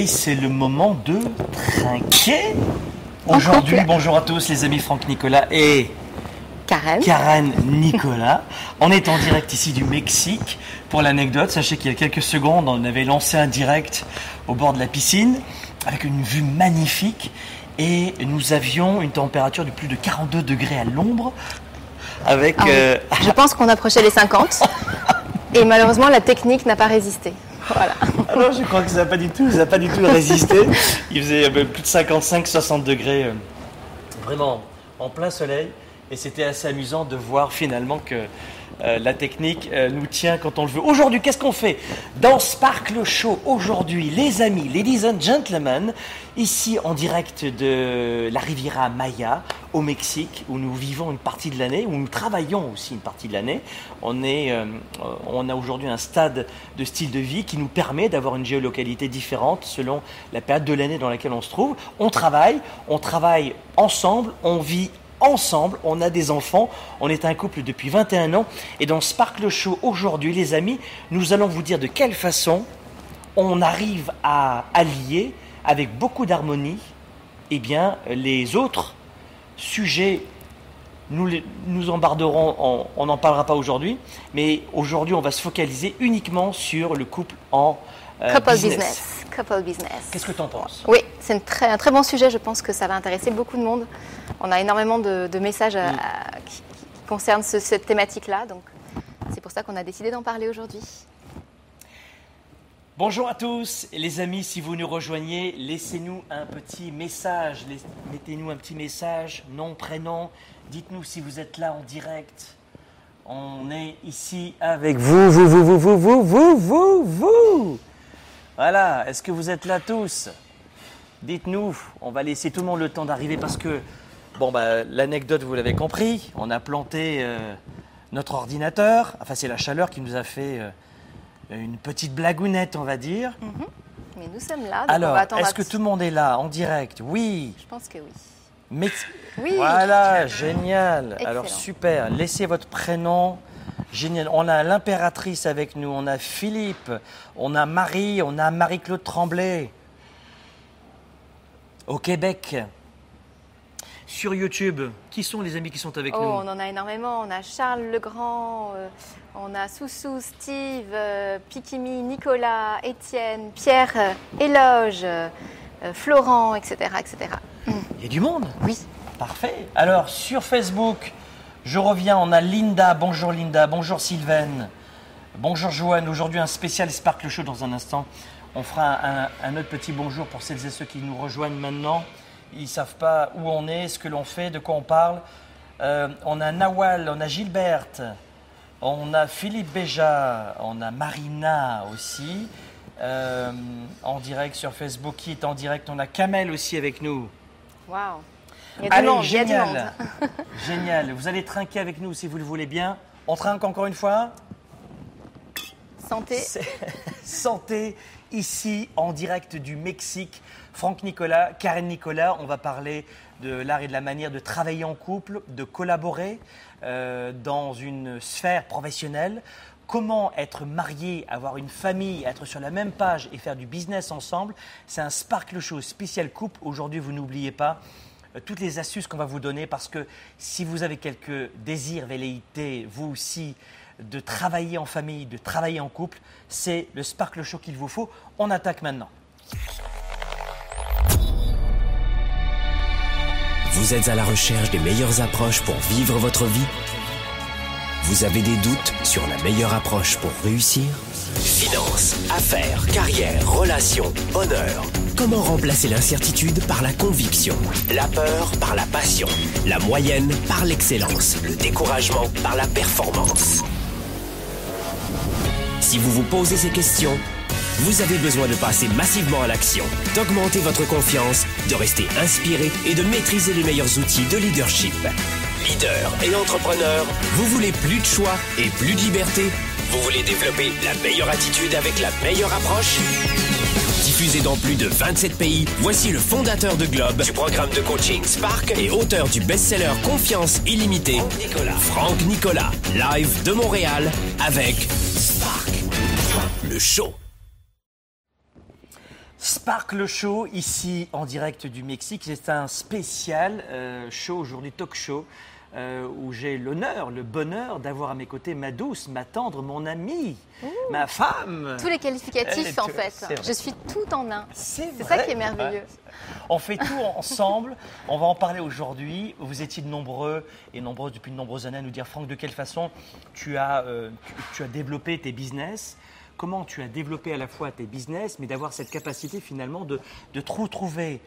Et c'est le moment de trinquer. Aujourd'hui, bonjour à tous les amis Franck Nicolas et Karen. Karen Nicolas. On est en direct ici du Mexique. Pour l'anecdote, sachez qu'il y a quelques secondes, on avait lancé un direct au bord de la piscine avec une vue magnifique et nous avions une température de plus de 42 degrés à l'ombre. Avec, Ah oui. euh, Je pense qu'on approchait les 50. et malheureusement, la technique n'a pas résisté. Voilà. Alors, je crois que ça n'a pas du tout, ça n'a pas du tout résisté. Il faisait euh, plus de 55-60 degrés, euh, vraiment en plein soleil. Et c'était assez amusant de voir finalement que euh, la technique euh, nous tient quand on le veut. Aujourd'hui, qu'est-ce qu'on fait Dans Sparkle Show, aujourd'hui, les amis, ladies and gentlemen, ici en direct de la Riviera Maya au Mexique, où nous vivons une partie de l'année, où nous travaillons aussi une partie de l'année. On, euh, on a aujourd'hui un stade de style de vie qui nous permet d'avoir une géolocalité différente selon la période de l'année dans laquelle on se trouve. On travaille, on travaille ensemble, on vit ensemble, on a des enfants, on est un couple depuis 21 ans. Et dans Sparkle Show aujourd'hui, les amis, nous allons vous dire de quelle façon on arrive à allier avec beaucoup d'harmonie eh bien, les autres sujets. Nous, nous embarderons, on n'en parlera pas aujourd'hui, mais aujourd'hui on va se focaliser uniquement sur le couple en Couple business. business. Couple business. Qu'est-ce que tu en penses? Oui, c'est un très bon sujet. Je pense que ça va intéresser beaucoup de monde. On a énormément de, de messages à- Mm. à- qui, qui concernent ce- cette thématique-là. Donc, c'est pour ça qu'on a décidé d'en parler aujourd'hui. Bonjour à tous, les amis, si vous nous rejoignez, laissez-nous un petit message, mettez-nous un petit message, nom, prénom, dites-nous si vous êtes là en direct. On est ici avec vous, vous, vous, vous, vous, vous, vous, vous, vous. Voilà, est-ce que vous êtes là tous? Dites-nous, on va laisser tout le monde le temps d'arriver parce que, bon, bah, l'anecdote, vous l'avez compris, on a planté euh, notre ordinateur, enfin c'est la chaleur qui nous a fait euh, une petite blagounette, on va dire. Mais nous sommes là. donc on Alors, est-ce que tout le monde est là, en direct? Oui. Je pense que oui. Mais... Oui. Voilà, génial. Alors, super. Laissez votre prénom. Génial. On a l'impératrice avec nous, on a Philippe, on a Marie, on a Marie-Claude Tremblay. Au Québec. Sur YouTube, qui sont les amis qui sont avec Oh, nous? on en a énormément. On a Charles Legrand, euh, on a Soussou, Steve, euh, Pikimi, Nicolas, Étienne, Pierre, euh, Éloge, euh, Florent, etc., etc. Il y a du monde? Oui. Parfait. Alors, sur Facebook, je reviens, on a Linda. Bonjour Linda, bonjour Sylvaine. Bonjour Joanne. Aujourd'hui, un spécial Sparkle Show dans un instant. On fera un, un autre petit bonjour pour celles et ceux qui nous rejoignent maintenant. Ils ne savent pas où on est, ce que l'on fait, de quoi on parle. Euh, on a Nawal, on a Gilberte, on a Philippe Béja, on a Marina aussi. euh, en direct sur Facebook. Qui est en direct On a Kamel aussi avec nous. Waouh. Il y a du Allez, monde, il y a du génial. monde. Génial. Vous allez trinquer avec nous si vous le voulez bien. On trinque encore une fois. Santé. Santé ici en direct du Mexique. Franck Nicolas, Karen Nicolas, on va parler de l'art et de la manière de travailler en couple, de collaborer euh, dans une sphère professionnelle. Comment être marié, avoir une famille, être sur la même page et faire du business ensemble. C'est un Sparkle Show spécial couple. Aujourd'hui, vous n'oubliez pas toutes les astuces qu'on va vous donner parce que si vous avez quelques désirs, velléités, vous aussi, de travailler en famille, de travailler en couple, c'est le Sparkle Show qu'il vous faut. On attaque maintenant. Vous êtes à la recherche des meilleures approches pour vivre votre vie? Vous avez des doutes sur la meilleure approche pour réussir? Finances, affaires, carrière, relations, bonheur. Comment remplacer l'incertitude par la conviction La peur par la passion La moyenne par l'excellence Le découragement par la performance? Si vous vous posez ces questions, vous avez besoin de passer massivement à l'action, d'augmenter votre confiance, de rester inspiré et de maîtriser les meilleurs outils de leadership. Leader et entrepreneur, vous voulez plus de choix et plus de liberté? Vous voulez développer la meilleure attitude avec la meilleure approche? Diffusé dans plus de 27 pays, voici le fondateur de Globe, du programme de coaching Spark et auteur du best-seller Confiance illimitée, Nicolas. Franck Nicolas, live de Montréal avec Spark, le show. Sparkle Show, ici en direct du Mexique. C'est un spécial euh, show aujourd'hui, talk show, euh, où j'ai l'honneur, le bonheur d'avoir à mes côtés ma douce, ma tendre, mon amie, ma femme. Tous les qualificatifs, en fait. Je suis tout en un. C'est ça qui est merveilleux. On fait tout ensemble. On va en parler aujourd'hui. Vous étiez de nombreux et nombreuses depuis de nombreuses années à nous dire, Franck, de quelle façon tu as, euh, tu, tu as développé tes business? Comment tu as développé à la fois tes business, mais d'avoir cette capacité finalement de, de retrouver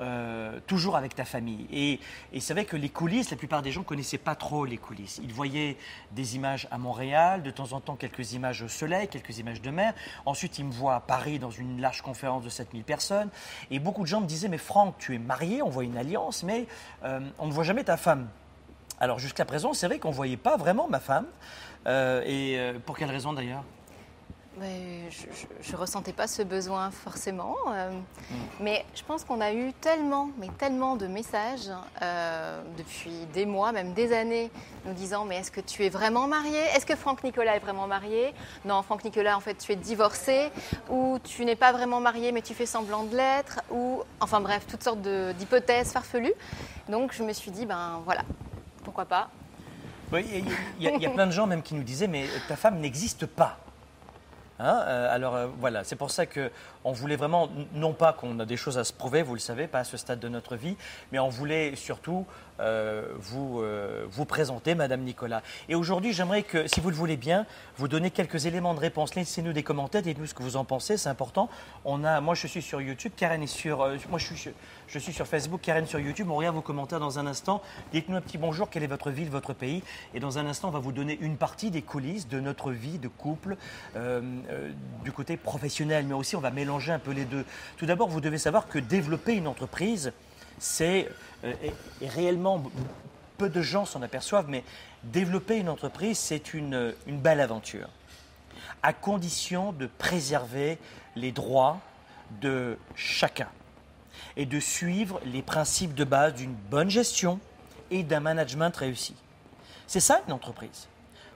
euh, toujours avec ta famille. Et, et c'est vrai que les coulisses, la plupart des gens ne connaissaient pas trop les coulisses. Ils voyaient des images à Montréal, de temps en temps quelques images au soleil, quelques images de mer. Ensuite, ils me voient à Paris dans une large conférence de 7000 personnes. Et beaucoup de gens me disaient, mais Franck, tu es marié, on voit une alliance, mais euh, on ne voit jamais ta femme. Alors jusqu'à présent, c'est vrai qu'on ne voyait pas vraiment ma femme. Euh, et pour quelle raison d'ailleurs? Je ne ressentais pas ce besoin forcément. euh, Mm. Mais je pense qu'on a eu tellement, mais tellement de messages euh, depuis des mois, même des années, nous disant Mais est-ce que tu es vraiment marié? Est-ce que Franck Nicolas est vraiment marié? Non, Franck Nicolas, en fait, tu es divorcé. Ou tu n'es pas vraiment marié, mais tu fais semblant de l'être. Ou, enfin bref, toutes sortes d'hypothèses farfelues. Donc je me suis dit Ben voilà, pourquoi pas? Oui, y, y il y a plein de gens même qui nous disaient, mais ta femme n'existe pas. Hein, euh, alors euh, voilà, c'est pour ça que on voulait vraiment, non pas qu'on a des choses à se prouver, vous le savez, pas à ce stade de notre vie, mais on voulait surtout euh, vous, euh, vous présenter Madame Nicolas. Et aujourd'hui, j'aimerais que, si vous le voulez bien, vous donner quelques éléments de réponse. Laissez-nous des commentaires, dites-nous ce que vous en pensez, c'est important. On a, moi, je suis sur YouTube, Karen est sur, euh, moi, je suis, je suis sur Facebook, Karen sur YouTube. On regarde vos commentaires dans un instant. Dites-nous un petit bonjour, quelle est votre ville, votre pays, et dans un instant, on va vous donner une partie des coulisses de notre vie de couple, du côté professionnel, mais aussi on va mélanger un peu les deux. Tout d'abord, vous devez savoir que développer une entreprise, c'est euh, et, réellement peu de gens s'en aperçoivent, mais développer une entreprise, c'est une, une belle aventure, à condition de préserver les droits de chacun et de suivre les principes de base d'une bonne gestion et d'un management réussi. C'est ça une entreprise.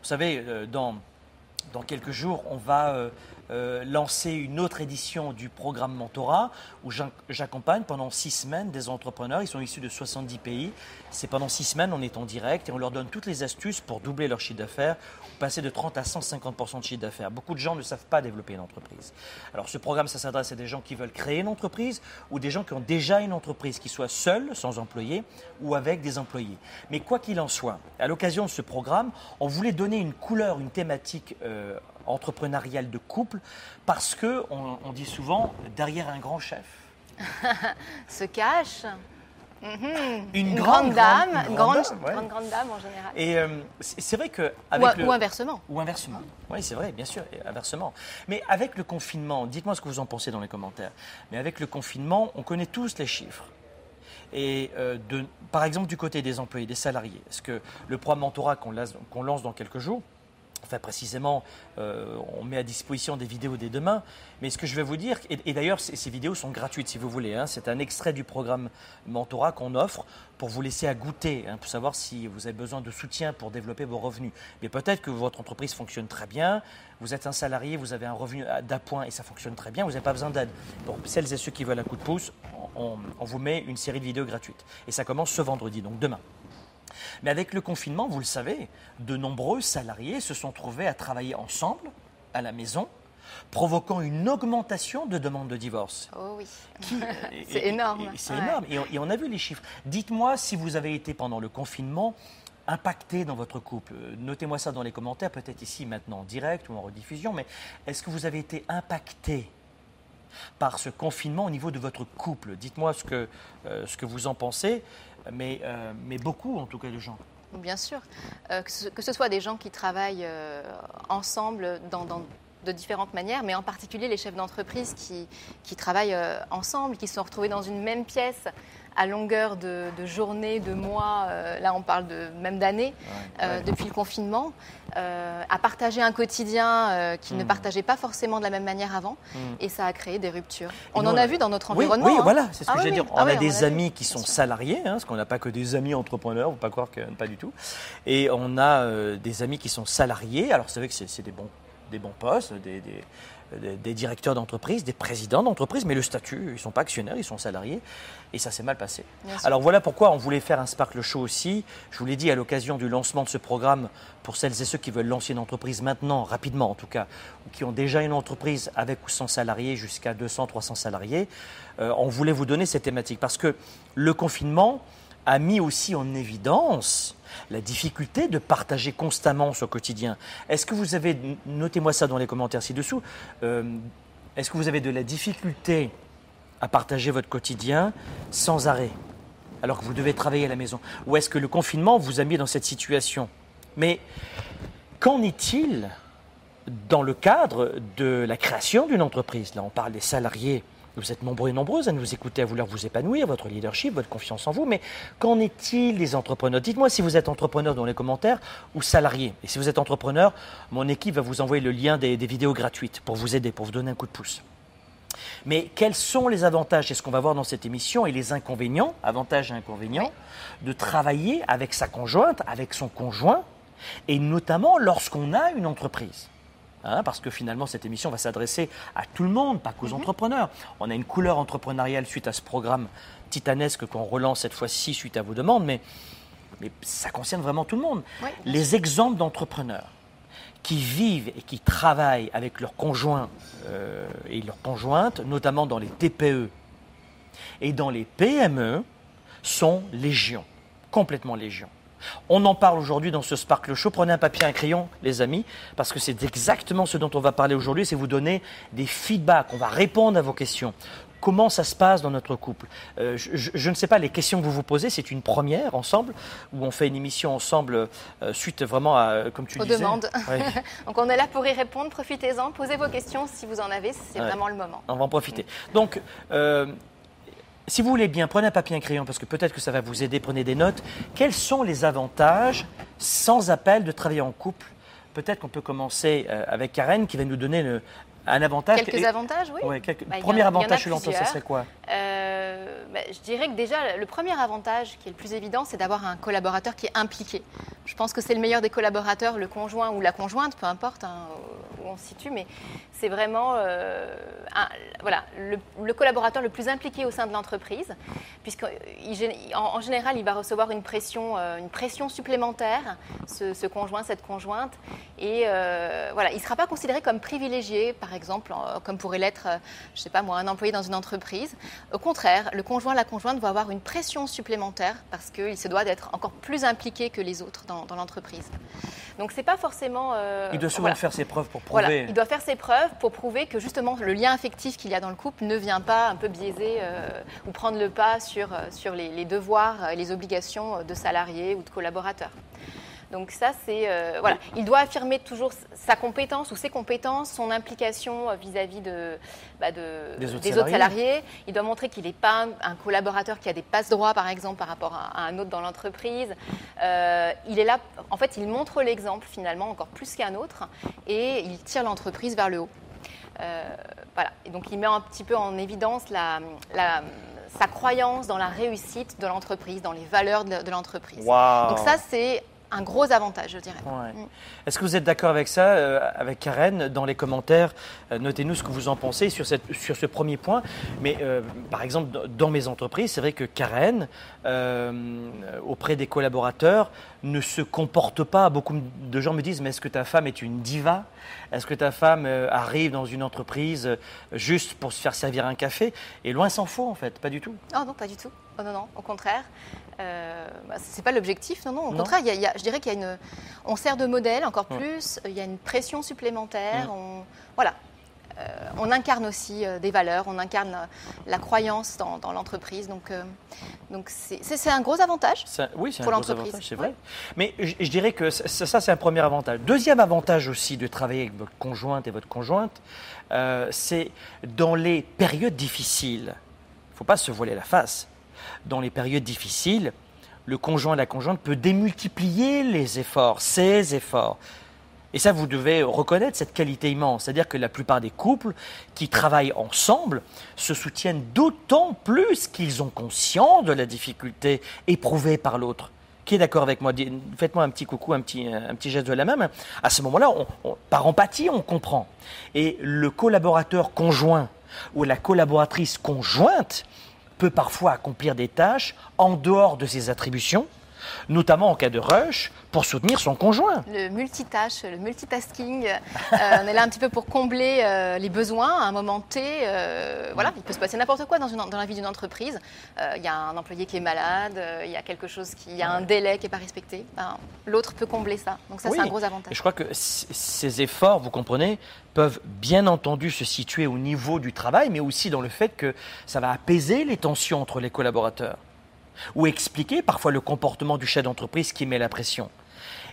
Vous savez, euh, dans, dans quelques jours, on va euh, lancer une autre édition du programme Mentorat où j'ac- j'accompagne pendant six semaines des entrepreneurs. Ils sont issus de 70 pays. C'est pendant six semaines, on est en direct et on leur donne toutes les astuces pour doubler leur chiffre d'affaires ou passer de 30 à 150 de chiffre d'affaires. Beaucoup de gens ne savent pas développer une entreprise. Alors ce programme, ça s'adresse à des gens qui veulent créer une entreprise ou des gens qui ont déjà une entreprise, qui soient seuls, sans employés ou avec des employés. Mais quoi qu'il en soit, à l'occasion de ce programme, on voulait donner une couleur, une thématique euh, entrepreneuriale de couple parce que on, on dit souvent derrière un grand chef. Se cache mhm, Une grande, grande, dame, une grande, grande dame, ouais. grande, grande dame en général. Et euh, c'est vrai que ou, avec le- ou inversement. Ou inversement. Oui, c'est vrai, bien sûr, inversement. Mais avec le confinement, dites-moi ce que vous en pensez dans les commentaires, mais avec le confinement, on connaît tous les chiffres. Et euh, de, par exemple, du côté des employés, des salariés, est-ce que le programme Mentorat qu'on lance, qu'on lance dans quelques jours, enfin précisément, euh, on met à disposition des vidéos dès demain, mais ce que je vais vous dire, et, d'ailleurs ces, vidéos sont gratuites si vous voulez, hein, c'est un extrait du programme Mentorat qu'on offre pour vous laisser à goûter, hein, pour savoir si vous avez besoin de soutien pour développer vos revenus. Mais peut-être que votre entreprise fonctionne très bien, vous êtes un salarié, vous avez un revenu d'appoint et ça fonctionne très bien, vous n'avez pas besoin d'aide. Pour celles et ceux qui veulent un coup de pouce, on vous met une série de vidéos gratuites. Et ça commence ce vendredi, donc demain. Mais avec le confinement, vous le savez, de nombreux salariés se sont trouvés à travailler ensemble, à la maison, provoquant une augmentation de demandes de divorce. Oh oui. C'est énorme, C'est ouais. énorme. Et on, et on a vu les chiffres. Dites-moi si vous avez été pendant le confinement impacté dans votre couple. Notez-moi ça dans les commentaires, peut-être ici maintenant en direct ou en rediffusion, mais est-ce que vous avez été impacté par ce confinement au niveau de votre couple? Dites-moi ce que, euh, ce que vous en pensez, mais, euh, mais beaucoup en tout cas de gens. Bien sûr. Euh, que, ce, soit des gens qui travaillent euh, ensemble de différentes manières, mais en particulier les chefs d'entreprise qui, qui travaillent ensemble, qui sont retrouvés dans une même pièce à longueur de, de journées, de mois, euh, là on parle de, même d'années, euh, ouais. depuis le confinement, euh, à partager un quotidien qu'ils ne Mm. partageaient pas forcément de la même manière avant, Mm. et ça a créé des ruptures. Et On nous, en on a vu dans notre environnement. oui, hein. voilà, c'est ce que Ah oui, veux dire. On Ah a oui, des on amis vu, qui sont sûr. salariés, hein, parce qu'on n'a pas que des amis entrepreneurs, faut pas croire que pas du tout. Et on a des amis qui sont salariés. Alors c'est vrai que c'est c'est des bons, des bons postes, des, des- des- directeurs d'entreprise, des présidents d'entreprise, mais le statut, ils ne sont pas actionnaires, ils sont salariés, et ça s'est mal passé. Alors voilà pourquoi on voulait faire un Sparkle Show aussi. Je vous l'ai dit à l'occasion du lancement de ce programme, pour celles et ceux qui veulent lancer une entreprise maintenant, rapidement en tout cas, ou qui ont déjà une entreprise avec ou sans salariés, jusqu'à 200, 300 salariés, euh, on voulait vous donner cette thématique, parce que le confinement a mis aussi en évidence la difficulté de partager constamment son quotidien. Est-ce que vous avez, notez-moi ça dans les commentaires ci-dessous, euh, est-ce que vous avez de la difficulté à partager votre quotidien sans arrêt, alors que vous devez travailler à la maison? Ou est-ce que le confinement vous a mis dans cette situation? Mais qu'en est-il dans le cadre de la création d'une entreprise? Là, on parle des salariés. Vous êtes nombreux et nombreuses à nous écouter, à vouloir vous épanouir, votre leadership, votre confiance en vous. Mais qu'en est-il des entrepreneurs? Dites-moi si vous êtes entrepreneur dans les commentaires ou salarié. Et si vous êtes entrepreneur, mon équipe va vous envoyer le lien des, des vidéos gratuites pour vous aider, pour vous donner un coup de pouce. Mais quels sont les avantages C'est ce qu'on va voir dans cette émission et les inconvénients, avantages et inconvénients, de travailler avec sa conjointe, avec son conjoint, et notamment lorsqu'on a une entreprise? Hein, parce que finalement, cette émission va s'adresser à tout le monde, pas qu'aux entrepreneurs. On a une couleur entrepreneuriale suite à ce programme titanesque qu'on relance cette fois-ci suite à vos demandes, mais, mais ça concerne vraiment tout le monde. Oui. Les exemples d'entrepreneurs qui vivent et qui travaillent avec leurs conjoints euh, et leurs conjointes, notamment dans les TPE et dans les PME, sont légion, complètement légion. On en parle aujourd'hui dans ce Sparkle Show. Prenez un papier et un crayon, les amis, parce que c'est exactement ce dont on va parler aujourd'hui, c'est vous donner des feedbacks, on va répondre à vos questions. Comment ça se passe dans notre couple Euh, je, je- je ne sais pas, les questions que vous vous posez, c'est une première ensemble, où on fait une émission ensemble euh, suite vraiment à, comme tu Aux disais. demandes. Donc on est là pour y répondre, profitez-en, posez vos questions si vous en avez, c'est Ouais. vraiment le moment. On va en profiter. Donc, euh, si vous voulez bien, prenez un papier et un crayon parce que peut-être que ça va vous aider, prenez des notes. Quels sont les avantages, sans appel, de travailler en couple? Peut-être qu'on peut commencer euh, avec Karen qui va nous donner le- un avantage. Quelques Et- avantages, oui. Ouais, quelques- Bah, premier a avantage selon toi, ça serait quoi Euh, bah, je dirais que déjà, le premier avantage qui est le plus évident, c'est d'avoir un collaborateur qui est impliqué. Je pense que c'est le meilleur des collaborateurs, le conjoint ou la conjointe, peu importe hein, où on se situe, mais c'est vraiment euh, un- voilà, le, le collaborateur le plus impliqué au sein de l'entreprise, puisqu'en en, général, il va recevoir une pression, euh, une pression supplémentaire, ce, ce conjoint, cette conjointe, et voilà, il ne sera pas considéré comme privilégié, par exemple, comme pourrait l'être, euh, je ne sais pas moi, un employé dans une entreprise. Au contraire, le conjoint, la conjointe va avoir une pression supplémentaire parce qu'il se doit d'être encore plus impliqué que les autres dans, dans l'entreprise. Donc c'est pas forcément. euh, Il doit souvent voilà. faire ses preuves pour prouver. Voilà, il doit faire ses preuves pour prouver que justement le lien affectif qu'il y a dans le couple ne vient pas un peu biaiser euh, ou prendre le pas sur, sur les, les devoirs et les obligations de salariés ou de collaborateurs. Donc ça, c'est euh, voilà, il doit affirmer toujours sa compétence ou ses compétences, son implication euh, vis-à-vis de, bah, de- Des autres salariés. salariés. Il doit montrer qu'il n'est pas un, un collaborateur qui a des passe droits, par exemple, par rapport à, à un autre dans l'entreprise. Euh, il est là, en fait, il montre l'exemple finalement encore plus qu'un autre, et il tire l'entreprise vers le haut. Euh, voilà. Et donc il met un petit peu en évidence la, la- sa croyance dans la réussite de l'entreprise, dans les valeurs de, l'entreprise. Waouh. Donc ça, c'est un gros avantage, je dirais. Ouais. Mm. Est-ce que vous êtes d'accord avec ça, euh, avec Karen Dans les commentaires, euh, notez-nous ce que vous en pensez sur, cette- sur ce premier point. Mais euh, par exemple, dans- mes entreprises, c'est vrai que Karen, auprès des collaborateurs, ne se comporte pas. Beaucoup de gens me disent, mais est-ce que ta femme est une diva? Est-ce que ta femme arrive dans une entreprise juste pour se faire servir un café? Et loin s'en faut, en fait, pas du tout. Oh non, pas du tout. Oh non, non, au contraire. Euh, bah, c'est pas l'objectif, non, non. Au Non. contraire, il y a- il y a- je dirais qu'il y a une. On sert de modèle encore Ouais. plus. Il y a une pression supplémentaire. Mm. On, voilà. Euh, on incarne aussi euh, des valeurs. On incarne euh, la croyance dans, dans l'entreprise. Donc, donc c'est, un gros avantage. Oui, Pour l'entreprise, c'est vrai. ouais. Mais je, je dirais que ça, ça, c'est un premier avantage. Deuxième avantage aussi de travailler avec votre conjointe et votre conjointe, c'est dans les périodes difficiles. Il ne faut pas se voiler la face. Dans les périodes difficiles, le conjoint et la conjointe peut démultiplier les efforts, ses efforts. Et ça, vous devez reconnaître cette qualité immense. C'est-à-dire que la plupart des couples qui travaillent ensemble se soutiennent d'autant plus qu'ils ont conscience de la difficulté éprouvée par l'autre. qui est d'accord avec moi? Faites-moi un petit coucou, un petit, un petit geste de la main. À ce moment-là, par empathie, on comprend. Et le collaborateur conjoint ou la collaboratrice conjointe peut parfois accomplir des tâches en dehors de ses attributions, notamment en cas de rush, pour soutenir son conjoint. Le multitâche, le multitasking, euh, on est là un petit peu pour combler euh, les besoins à un moment T. Euh, voilà, il peut se passer n'importe quoi dans, une, dans, la vie d'une entreprise. Il y a un employé qui est malade, il y a quelque chose qui, y a un délai qui n'est pas respecté. Ben, L'autre peut combler ça. Donc ça, c'est un gros avantage. Et je crois que ces efforts, vous comprenez, peuvent bien entendu se situer au niveau du travail, mais aussi dans le fait que ça va apaiser les tensions entre les collaborateurs ou expliquer parfois le comportement du chef d'entreprise qui met la pression.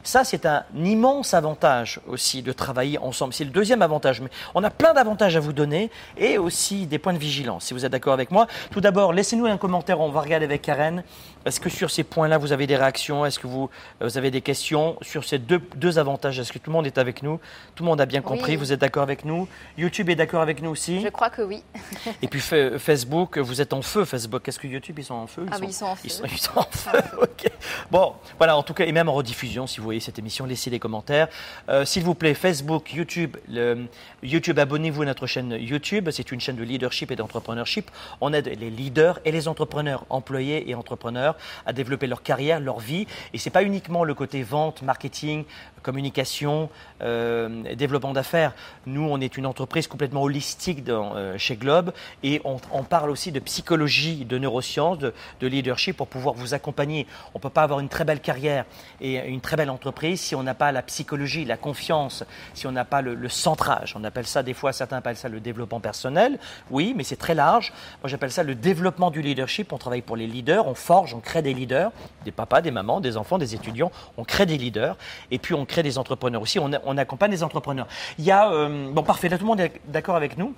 Ça, c'est un immense avantage aussi de travailler ensemble. C'est le deuxième avantage. Mais on a plein d'avantages à vous donner et aussi des points de vigilance, si vous êtes d'accord avec moi. Tout d'abord, laissez-nous un commentaire, on va regarder avec Karen. Est-ce que sur ces points-là, vous avez des réactions? Est-ce que vous, vous, avez des questions? Sur ces deux, deux avantages Est-ce que tout le monde est avec nous? Tout le monde a bien compris Vous êtes d'accord avec nous? YouTube est d'accord avec nous aussi? Je crois que oui. et puis Facebook, vous êtes en feu Facebook. Est-ce que YouTube, ils sont en feu? Ah oui, ils sont en feu. Ils sont, en feu, ok. Bon, voilà, en tout cas, et même en rediffusion, si vous voyez cette émission, laissez des commentaires. Euh, s'il vous plaît, Facebook, YouTube, le, YouTube, abonnez-vous à notre chaîne YouTube. C'est une chaîne de leadership et d'entrepreneurship. On aide les leaders et les entrepreneurs, employés et entrepreneurs à développer leur carrière, leur vie. Et ce n'est pas uniquement le côté vente, marketing, communication, euh, développement d'affaires. Nous, on est une entreprise complètement holistique euh, chez Globe et on, parle aussi de psychologie, de neurosciences, de, leadership pour pouvoir vous accompagner. On ne peut pas avoir une très belle carrière et une très belle entreprise si on n'a pas la psychologie, la confiance, si on n'a pas le, le, centrage. On appelle ça, des fois, certains appellent ça le développement personnel. Oui, mais c'est très large. Moi, j'appelle ça le développement du leadership. On travaille pour les leaders, on forge, on crée des leaders, des papas, des mamans, des enfants, des étudiants. On crée des leaders et puis on crée des entrepreneurs aussi, on, accompagne des entrepreneurs. Il y a, euh, bon parfait, là tout le monde est d'accord avec nous.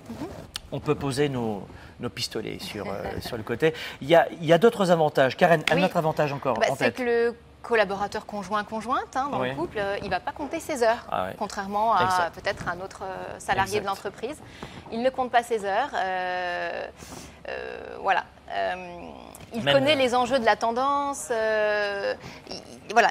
On peut poser nos, pistolets sur, euh, sur le côté. Il y a, il d'autres avantages. Karen, un autre avantage encore bah, C'est que le collaborateur conjoint-conjointe hein, dans le couple, euh, il ne va pas compter ses heures, ah contrairement à peut-être un autre salarié de l'entreprise. Il ne compte pas ses heures. Voilà. il connaît les enjeux de la tendance. voilà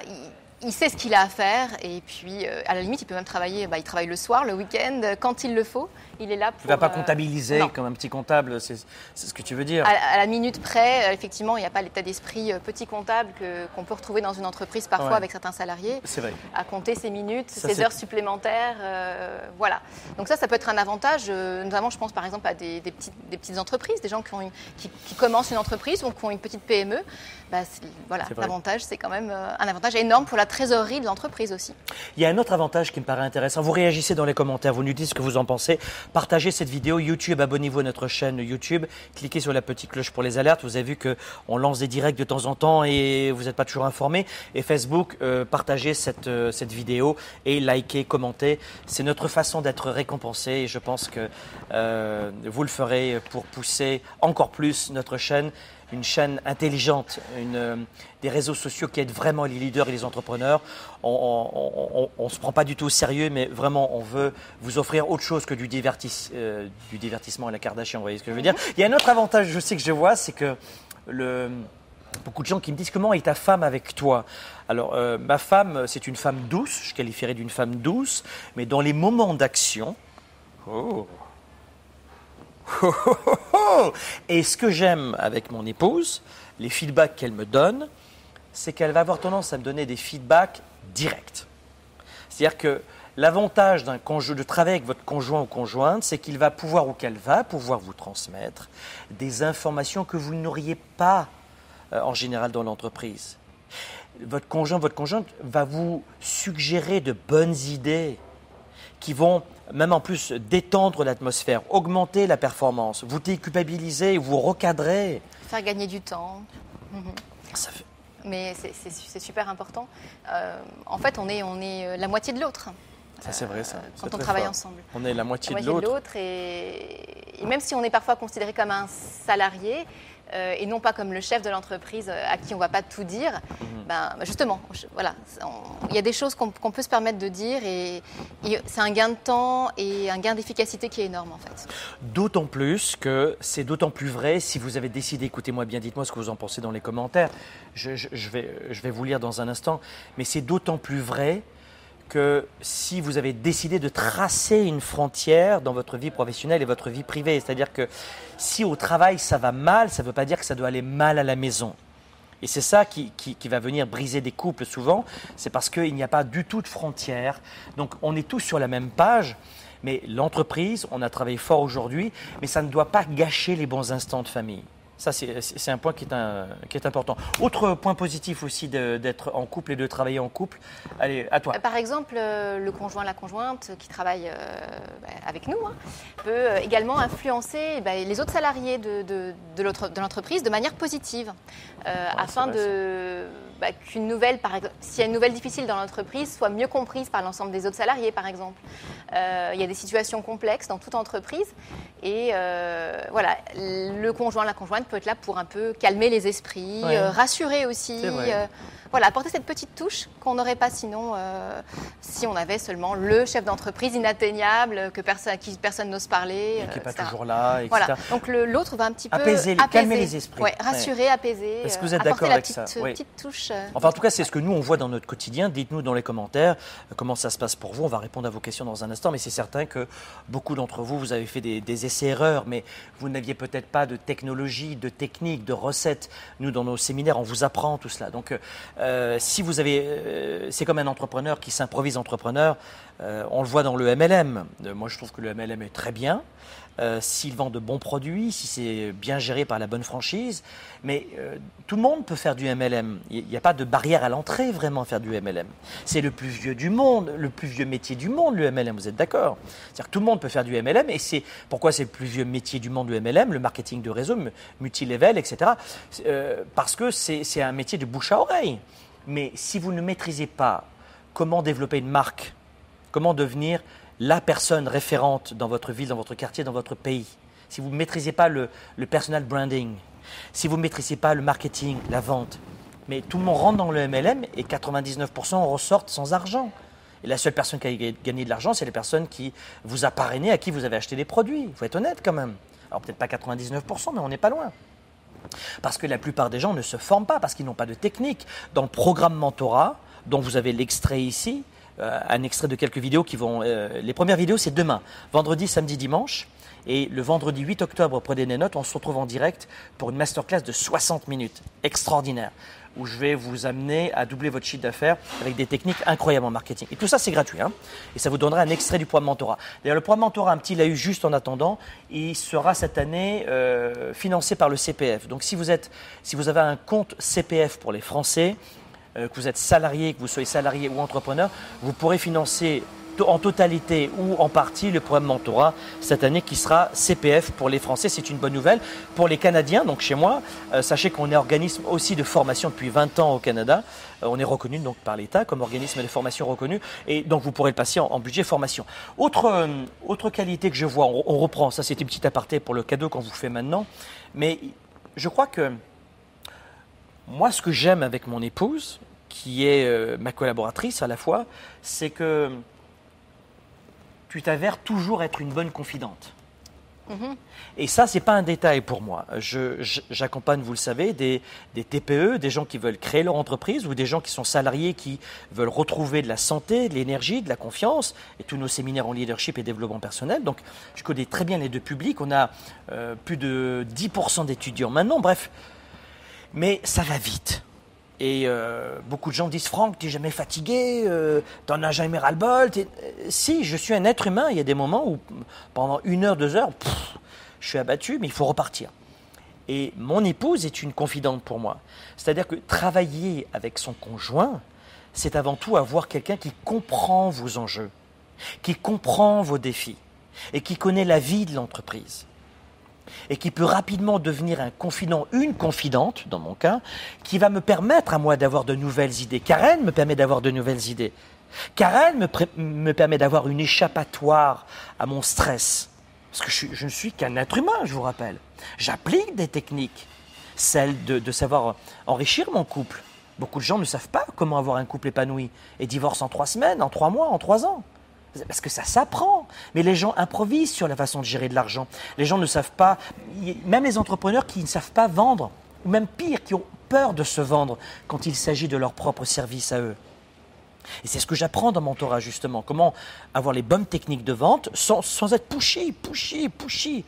il sait ce qu'il a à faire et puis euh, à la limite il peut même travailler, bah, il travaille le soir, le week-end, quand il le faut il est là pour. Il ne va pas euh, comptabiliser comme un petit comptable, c'est ce que tu veux dire. À, la minute près, euh, effectivement, il n'y a pas l'état d'esprit euh, petit comptable qu'on peut retrouver dans une entreprise parfois avec certains salariés. C'est vrai. À compter ses minutes, ses heures supplémentaires. voilà. Donc ça, ça peut être un avantage, notamment, je pense par exemple à des, petites, des petites, entreprises, des gens qui, ont qui, commencent une entreprise ou qui ont une petite PME. Bah, voilà, l'avantage, c'est quand même un avantage énorme pour la trésorerie de l'entreprise aussi. Il y a un autre avantage qui me paraît intéressant. Vous réagissez dans les commentaires, vous nous dites ce que vous en pensez. Partagez cette vidéo YouTube, abonnez-vous à notre chaîne YouTube, cliquez sur la petite cloche pour les alertes. Vous avez vu qu'on lance des directs de temps en temps et vous n'êtes pas toujours informé. Et Facebook, euh, partagez cette, euh, cette vidéo et likez, commentez. C'est notre façon d'être récompensé et je pense que euh, vous le ferez pour pousser encore plus notre chaîne une chaîne intelligente, une, euh, des réseaux sociaux qui aident vraiment les leaders et les entrepreneurs. On ne se prend pas du tout au sérieux, mais vraiment, on veut vous offrir autre chose que du, euh, du divertissement à la Kardashian. Vous voyez ce que je veux dire? Il y a un autre avantage, je sais que je vois, c'est que le, beaucoup de gens qui me disent comment est ta femme avec toi? Alors, euh, ma femme, c'est une femme douce, je qualifierais d'une femme douce, mais dans les moments d'action, oh, Et ce que j'aime avec mon épouse, les feedbacks qu'elle me donne, c'est qu'elle va avoir tendance à me donner des feedbacks directs. C'est-à-dire que l'avantage d'un de travailler avec votre conjoint ou conjointe, c'est qu'il va pouvoir ou qu'elle va pouvoir vous transmettre des informations que vous n'auriez pas euh, en général dans l'entreprise. Votre conjoint, votre conjointe va vous suggérer de bonnes idées qui vont même en plus détendre l'atmosphère, augmenter la performance, vous déculpabiliser, vous recadrer. Faire gagner du temps. Mhm. Mais c'est super important. Euh, en fait, on est, on est euh, la moitié de l'autre. Ça, c'est vrai, ça. Euh, quand on travaille ensemble. On est la moitié, de l'autre. Et, et, même si on est parfois considéré comme un salarié, euh, et non pas comme le chef de l'entreprise euh, à qui on ne va pas tout dire. Mhm. Ben, justement, voilà, il y a des choses qu'on peut se permettre de dire et, c'est un gain de temps et un gain d'efficacité qui est énorme en fait. D'autant plus que c'est d'autant plus vrai si vous avez décidé, écoutez-moi bien, dites-moi ce que vous en pensez dans les commentaires, je, vais, je vais vous lire dans un instant, mais c'est d'autant plus vrai que si vous avez décidé de tracer une frontière dans votre vie professionnelle et votre vie privée, c'est-à-dire que si au travail ça va mal, ça ne veut pas dire que ça doit aller mal à la maison. Et c'est ça qui, va venir briser des couples souvent, c'est parce qu'il n'y a pas du tout de frontières. Donc on est tous sur la même page, mais l'entreprise, on a travaillé fort aujourd'hui, mais ça ne doit pas gâcher les bons instants de famille. Ça, c'est un point qui est, un, qui est, important. Autre point positif aussi d'être en couple et de travailler en couple. Allez, à toi. Par exemple, euh, le conjoint, la conjointe qui travaille euh, bah, avec nous hein, peut euh, également influencer bah, les autres salariés de, de, de l'entreprise de manière positive, afin de bah, qu'une nouvelle, par exemple, s'il y a une nouvelle difficile dans l'entreprise, soit mieux comprise par l'ensemble des autres salariés, par exemple. il y a des situations complexes dans toute entreprise, et voilà, le conjoint, la conjointe peut être là pour un peu calmer les esprits, euh, rassurer aussi. Euh, voilà, apporter cette petite touche qu'on n'aurait pas sinon euh, si on avait seulement le chef d'entreprise inatteignable, que personne, à qui personne n'ose parler. qui n'est pas toujours là, etc. Voilà. Donc l'autre va un petit peu apaiser, calmer les esprits. rassurer, apaiser. Est-ce que vous êtes d'accord avec ça petite touche. Enfin, en tout cas, c'est ce que nous on voit dans notre quotidien. Dites-nous dans les commentaires comment ça se passe pour vous. On va répondre à vos questions dans un instant, mais c'est certain que beaucoup d'entre vous, vous avez fait des, des essais-erreurs, mais vous n'aviez peut-être pas de technologie, de technique, de recettes. Nous, dans nos séminaires, on vous apprend tout cela. Donc, euh, si vous avez, euh, c'est comme un entrepreneur qui s'improvise entrepreneur. Euh, on le voit dans le MLM. moi, je trouve que le MLM est très bien. S'il vend de bons produits, si c'est bien géré par la bonne franchise. Mais tout le monde peut faire du MLM. Il n'y a pas de barrière à l'entrée vraiment à faire du MLM. C'est le plus vieux du monde, le plus vieux métier du monde, le MLM. Vous êtes d'accord? C'est-à-dire que tout le monde peut faire du MLM. Et c'est pourquoi c'est le plus vieux métier du monde, le MLM, le marketing de réseau, multilevel, etc. parce que c'est un métier de bouche à oreille. Mais si vous ne maîtrisez pas comment développer une marque, comment devenir la personne référente dans votre ville, dans votre quartier, dans votre pays, si vous ne maîtrisez pas le, personal branding, si vous ne maîtrisez pas le marketing, la vente, mais tout le monde rentre dans le MLM et 99% ressortent sans argent. Et la seule personne qui a gagné de l'argent, c'est les personnes qui vous a parrainé, à qui vous avez acheté des produits. Il faut être honnête quand même. Alors peut-être pas 99%, mais on n'est pas loin. Parce que la plupart des gens ne se forment pas, parce qu'ils n'ont pas de technique. Dans le programme mentorat, dont vous avez l'extrait ici, un extrait de quelques vidéos qui vont... Euh, les premières vidéos, c'est demain, vendredi, samedi, dimanche. Et le vendredi 8 octobre, prenez des notes, on se retrouve en direct pour une masterclass de 60 minutes. Extraordinaire où je vais vous amener à doubler votre chiffre d'affaires avec des techniques incroyables en marketing. Et tout ça, c'est gratuit. Hein et ça vous donnera un extrait du programme Mentorat. D'ailleurs, le programme Mentorat, un petit l'a eu juste en attendant, il sera cette année euh, financé par le CPF. Donc si vous, êtes, si vous avez un compte CPF pour les Français, euh, que vous êtes salarié, que vous soyez salarié ou entrepreneur, vous pourrez financer en totalité ou en partie le programme Mentorat cette année qui sera CPF pour les Français. C'est une bonne nouvelle. Pour les Canadiens, donc chez moi, euh, sachez qu'on est organisme aussi de formation depuis 20 ans au Canada. Euh, on est reconnu donc par l'État comme organisme de formation reconnu et donc vous pourrez le passer en, budget formation. Autre, euh, autre qualité que je vois, on, on reprend, ça c'était une petite aparté pour le cadeau qu'on vous fait maintenant, mais je crois que moi ce que j'aime avec mon épouse, qui est ma collaboratrice à la fois, c'est que tu t'avères toujours être une bonne confidente. Mhm. Et ça, ce n'est pas un détail pour moi. J'accompagne, vous le savez, des, TPE, des gens qui veulent créer leur entreprise ou des gens qui sont salariés qui veulent retrouver de la santé, de l'énergie, de la confiance. Et tous nos séminaires en leadership et développement personnel. Donc, je connais très bien les deux publics. On a euh, plus de 10% d'étudiants maintenant. Bref, mais ça va vite. Et euh, beaucoup de gens disent Franck, tu n'es jamais fatigué, euh, t'en as jamais ras-le-bol. Euh, si, je suis un être humain. Il y a des moments où pendant une heure, deux heures, je suis abattu, mais il faut repartir. Et mon épouse est une confidente pour moi. C'est-à-dire que travailler avec son conjoint, c'est avant tout avoir quelqu'un qui comprend vos enjeux, qui comprend vos défis et qui connaît la vie de l'entreprise et qui peut rapidement devenir un confident, une confidente, dans mon cas, qui va me permettre à moi d'avoir de nouvelles idées. Karen me permet d'avoir de nouvelles idées. Karen me, me permet d'avoir une échappatoire à mon stress. Parce que je, ne suis qu'un être humain, je vous rappelle. J'applique des techniques. celle de, de savoir enrichir mon couple. Beaucoup de gens ne savent pas comment avoir un couple épanoui et divorcent en trois semaines, en trois mois, en trois ans. Parce que ça s'apprend. Mais les gens improvisent sur la façon de gérer de l'argent. Les gens ne savent pas, même les entrepreneurs qui ne savent pas vendre, ou même pire, qui ont peur de se vendre quand il s'agit de leur propre service à eux. Et c'est ce que j'apprends dans mon Torah, justement. Comment avoir les bonnes techniques de vente sans, sans être pushy, pushy, pushy.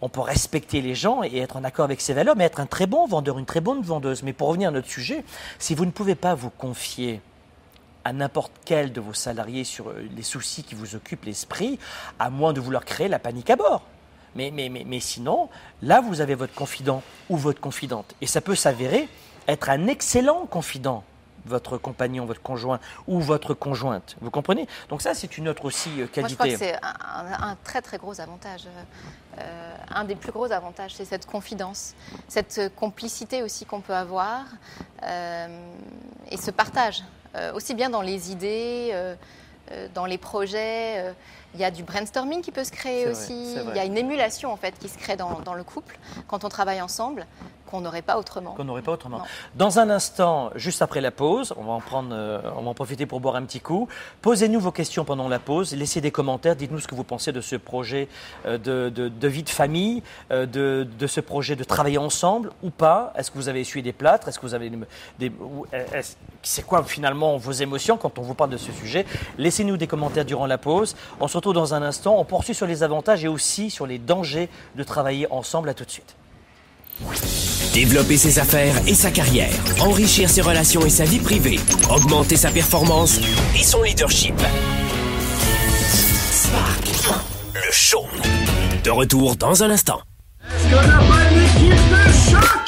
On peut respecter les gens et être en accord avec ses valeurs, mais être un très bon vendeur, une très bonne vendeuse. Mais pour revenir à notre sujet, si vous ne pouvez pas vous confier à n'importe quel de vos salariés sur euh, les soucis qui vous occupent l'esprit, à moins de vouloir créer la panique à bord. Mais, mais, mais, mais sinon, là, vous avez votre confident ou votre confidente. Et ça peut s'avérer être un excellent confident votre compagnon, votre conjoint ou votre conjointe. Vous comprenez? Donc ça, c'est une autre aussi qualité. Euh, Moi, je crois que c'est un, très très gros avantage. Euh, un des plus gros avantages, c'est cette confidence, cette complicité aussi qu'on peut avoir et ce partage. Euh, aussi bien dans les idées, euh, euh, dans les projets. Il y a du brainstorming qui peut se créer aussi. il y a une émulation en fait qui se crée dans, dans le couple quand on travaille ensemble qu'on n'aurait pas autrement. Qu'on n'aurait pas autrement. Dans un instant, juste après la pause, on va en prendre, euh, on va en profiter pour boire un petit coup. Posez-nous vos questions pendant la pause, laissez des commentaires, dites-nous ce que vous pensez de ce projet euh, de, de, vie de famille, euh, de, de, ce projet de travailler ensemble ou pas. Est-ce que vous avez essuyé des plâtres? Est-ce que vous avez des, c'est quoi finalement vos émotions quand on vous parle de ce sujet? Laissez-nous des commentaires durant la pause. On se retrouve dans un instant. On poursuit sur les avantages et aussi sur les dangers de travailler ensemble. À tout de suite. Développer ses affaires et sa carrière, enrichir ses relations et sa vie privée, augmenter sa performance et son leadership. Spark, le show. De retour dans un instant. Est-ce qu'on n'a pas une équipe de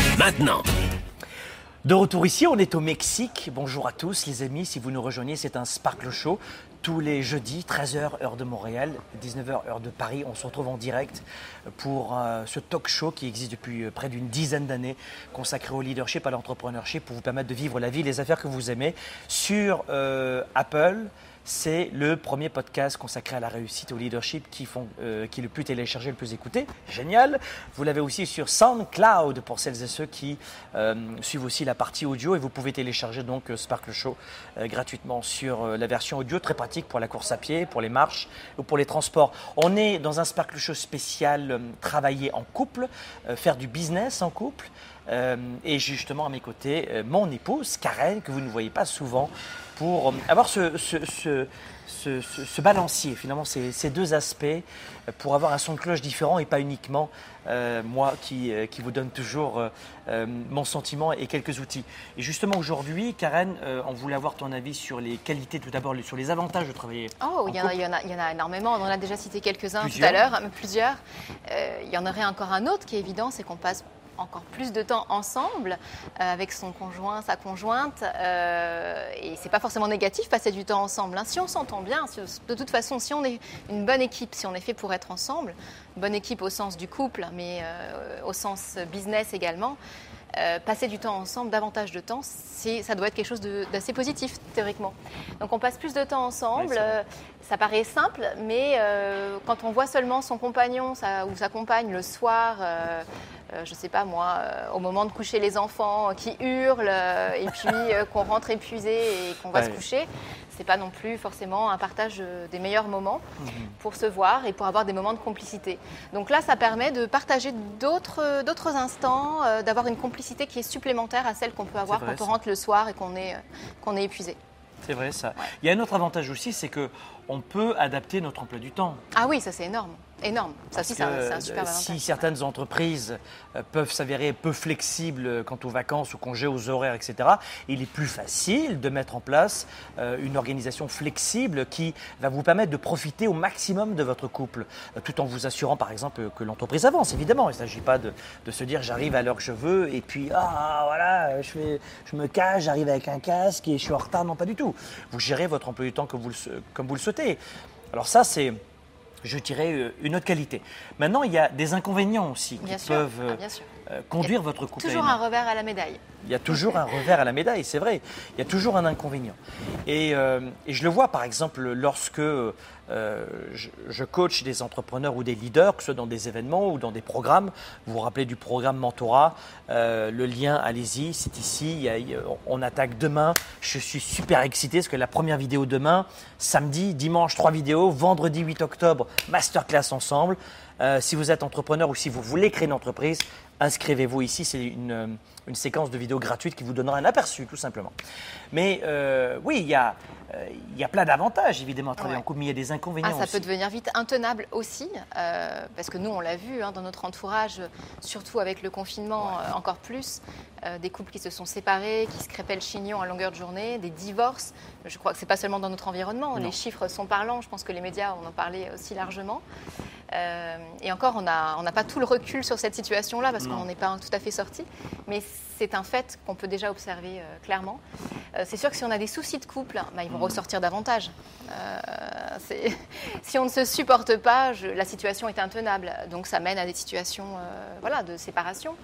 maintenant. De retour ici, on est au Mexique. Bonjour à tous les amis, si vous nous rejoignez, c'est un Sparkle Show tous les jeudis, 13h heure de Montréal, 19h heure de Paris. On se retrouve en direct pour euh, ce talk show qui existe depuis euh, près d'une dizaine d'années, consacré au leadership, à l'entrepreneurship, pour vous permettre de vivre la vie, les affaires que vous aimez sur euh, Apple. C'est le premier podcast consacré à la réussite et au leadership qui, font, euh, qui est le plus téléchargé, le plus écouté. Génial. Vous l'avez aussi sur SoundCloud pour celles et ceux qui euh, suivent aussi la partie audio et vous pouvez télécharger donc euh, Sparkle Show gratuitement sur la version audio, très pratique pour la course à pied, pour les marches ou pour les transports. On est dans un Sparkle Show spécial travailler en couple, faire du business en couple. Et justement à mes côtés, mon épouse Karen, que vous ne voyez pas souvent, pour euh, avoir ce, ce, ce, ce- balancier, finalement, ces, ces deux aspects, euh, pour avoir un son de cloche différent et pas uniquement euh, moi qui, qui vous donne toujours euh, mon sentiment et quelques outils. Et justement aujourd'hui, Karen, euh, on voulait avoir ton avis sur les qualités, tout d'abord sur les avantages de travailler. Oh, il y, y y en a énormément. On en a déjà cité quelques-uns tout à l'heure, hein, plusieurs. Il y en aurait encore un autre qui est évident, c'est qu'on passe encore plus de temps ensemble euh, avec son conjoint, sa conjointe. euh, et c'est pas forcément négatif passer du temps ensemble. hein. Si on s'entend bien, si- de toute façon, si on est une bonne équipe, si on est fait pour être ensemble, bonne équipe au sens du couple, mais euh, au sens business également. euh, passer du temps ensemble, davantage de temps, ça doit être quelque chose d'assez positif théoriquement. Donc on passe plus de temps ensemble. Euh, ça paraît simple, mais euh, quand on voit seulement son compagnon sa- ou sa compagne le soir, euh, je sais pas moi, euh, au moment de coucher les enfants, euh, qui hurlent, euh, et puis euh, qu'on rentre épuisé et qu'on va Ouais. se coucher, c'est pas non plus forcément un partage des meilleurs moments Mhm. pour se voir et pour avoir des moments de complicité. Donc là, ça permet de partager d'autres d'autres instants, d'avoir une complicité qui est supplémentaire à celle qu'on peut avoir vrai, quand on ça. rentre le soir et qu'on est, qu'on est épuisé. C'est vrai ça. Il y a un autre avantage aussi, c'est que on peut adapter notre emploi du temps. Ah oui, ça c'est énorme, énorme. Ça aussi, c'est un, super euh, avantage. Si certaines entreprises euh, peuvent s'avérer peu flexibles euh, quant aux vacances, aux congés, aux horaires, etc., il est plus facile de mettre en place une organisation flexible qui va vous permettre de profiter au maximum de votre couple, tout en vous assurant, par exemple, que l'entreprise avance, évidemment. Il ne s'agit pas de, de se dire j'arrive à l'heure que je veux et puis, ah voilà, je, fais, je me cache, j'arrive avec un casque et je suis en retard. Non, pas du tout. Vous gérez votre emploi du temps comme vous le, sou- comme vous le souhaitez. Alors ça, c'est je dirais, euh, une autre qualité. Maintenant, il y a des inconvénients aussi qui Bien sûr, peuvent euh, ah, conduire votre couple Toujours un revers à la médaille. Il y a toujours un revers à la médaille, c'est vrai. Il y a toujours un inconvénient. Et, euh, et je le vois, par exemple, lorsque euh, je, je coach des entrepreneurs ou des leaders, que ce soit dans des événements ou dans des programmes. Vous vous rappelez du programme Mentorat euh, Le lien, allez-y, c'est ici. A- on attaque demain. Je suis super excité parce que la première vidéo demain, samedi, dimanche, trois vidéos, vendredi 8 octobre, masterclass ensemble. Euh, si vous êtes entrepreneur ou si vous voulez créer une entreprise, inscrivez-vous ici. C'est une, euh, une séquence de vidéos gratuite qui vous donnera un aperçu, tout simplement. Mais euh, oui, il y, a, euh, il y a plein d'avantages, évidemment, à travailler Ouais. en couple, mais il y a des inconvénients Ah, ça aussi. peut devenir vite intenable aussi, euh, parce que nous, on l'a vu hein, dans notre entourage, surtout avec le confinement, encore plus, des couples qui se sont séparés, qui se crêpaient le chignon à longueur de journée, des divorces. Je crois que c'est pas seulement dans notre environnement, Non. les chiffres sont parlants, je pense que les médias en ont parlé aussi largement. Et encore, on n'a on pas tout le recul sur cette situation-là, parce qu'on n'est pas tout à fait sorti, mais c'est un fait qu'on peut déjà observer euh, clairement. Euh, c'est sûr que si on a des soucis de couple, bah, ils vont ressortir davantage. Euh, si on ne se supporte pas, je- la situation est intenable. Donc ça mène à des situations voilà, de séparation.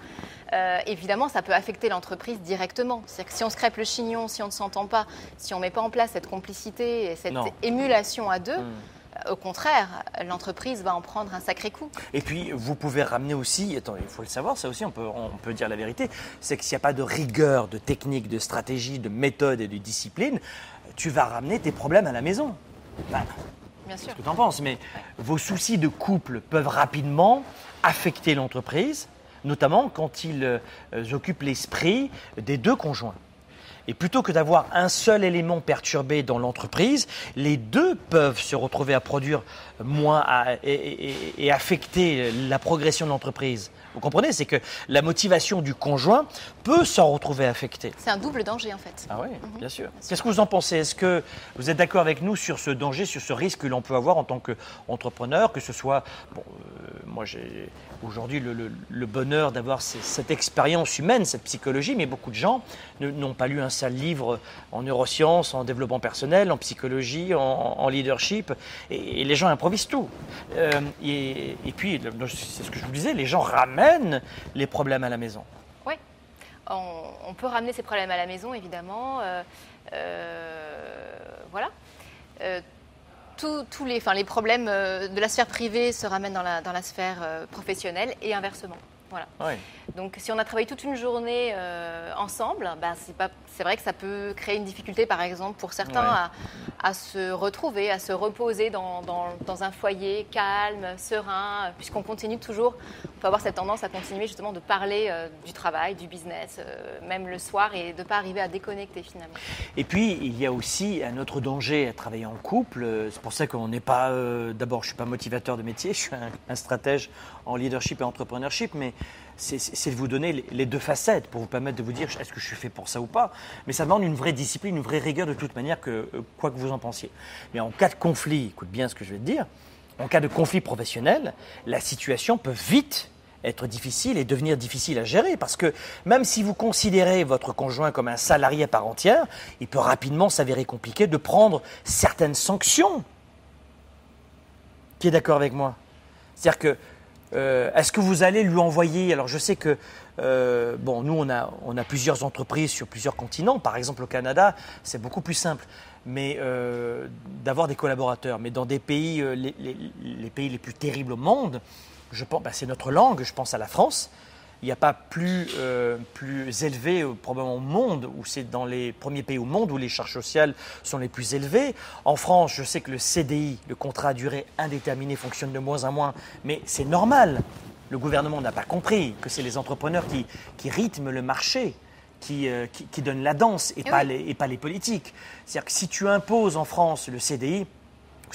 Évidemment, ça peut affecter l'entreprise directement. C'est-à-dire que si on se crêpe le chignon, si on ne s'entend pas, si on ne met pas en place cette complicité et cette Non. émulation à deux, Hmm. Au contraire, l'entreprise va en prendre un sacré coup. Et puis, vous pouvez ramener aussi, attends, il faut le savoir, ça aussi, on peut, on peut dire la vérité, c'est que s'il n'y a pas de rigueur, de technique, de stratégie, de méthode et de discipline, tu vas ramener tes problèmes à la maison. Bien sûr. ce que tu en penses, mais vos soucis de couple peuvent rapidement affecter l'entreprise, notamment quand ils euh, occupent l'esprit des deux conjoints. Et plutôt que d'avoir un seul élément perturbé dans l'entreprise, les deux peuvent se retrouver à produire moins à- et, et- et affecter la progression de l'entreprise. Vous comprenez? C'est que la motivation du conjoint peut s'en retrouver affectée. C'est un double danger en fait. Ah oui, bien sûr. Qu'est-ce que vous en pensez? Est-ce que vous êtes d'accord avec nous sur ce danger, sur ce risque que l'on peut avoir en tant qu'entrepreneur, que ce soit, bon, euh, moi j'ai aujourd'hui le, le- le bonheur d'avoir cette expérience humaine, cette psychologie, mais beaucoup de gens n'ont pas lu un ça livre en neurosciences, en développement personnel, en psychologie, en, leadership, et, les gens improvisent tout. Euh, et, puis, c'est ce que je vous disais, les gens ramènent les problèmes à la maison. Oui, on, peut ramener ces problèmes à la maison, évidemment. Euh, voilà tous les, problèmes de la sphère privée se ramènent dans la sphère professionnelle et inversement. Voilà. Donc, si on a travaillé toute une journée euh, ensemble, bah, c'est vrai que ça peut créer une difficulté, par exemple, pour certains à, se retrouver, à se reposer dans, un foyer calme, serein, puisqu'on continue toujours, on peut avoir cette tendance à continuer justement de parler euh, du travail, du business, euh, même le soir, et de ne pas arriver à déconnecter finalement. Et puis, il y a aussi un autre danger à travailler en couple. C'est pour ça qu'on n'est pas, d'abord, je ne suis pas motivateur de métier, je suis un, un stratège en leadership et entrepreneurship, mais c'est de vous donner les deux facettes pour vous permettre de vous dire est-ce que je suis fait pour ça ou pas. Mais ça demande une vraie discipline, une vraie rigueur de toute manière, que, euh, quoi que vous en pensiez. Mais en cas de conflit, écoute bien ce que je vais te dire, en cas de conflit professionnel, la situation peut vite être difficile et devenir difficile à gérer parce que même si vous considérez votre conjoint comme un salarié à part entière, il peut rapidement s'avérer compliqué de prendre certaines sanctions. Qui est d'accord avec moi? C'est-à-dire que euh, est-ce que vous allez lui envoyer Alors je sais que euh, bon, nous on a, plusieurs entreprises sur plusieurs continents. Par exemple au Canada, c'est beaucoup plus simple, mais euh, d'avoir des collaborateurs. Mais dans des pays, les, pays les plus terribles au monde, je pense, ben, c'est notre langue. Je pense à la France il n'y a pas plus, euh, plus élevé euh, probablement au monde, où c'est dans les premiers pays au monde où les charges sociales sont les plus élevées. En France, je sais que le CDI, le contrat à durée indéterminée, fonctionne de moins en moins, mais c'est normal. Le gouvernement n'a pas compris que c'est les entrepreneurs qui, qui rythment le marché. Qui, euh, qui, donnent la danse et, pas les, et pas les politiques. C'est-à-dire que si tu imposes en France le CDI,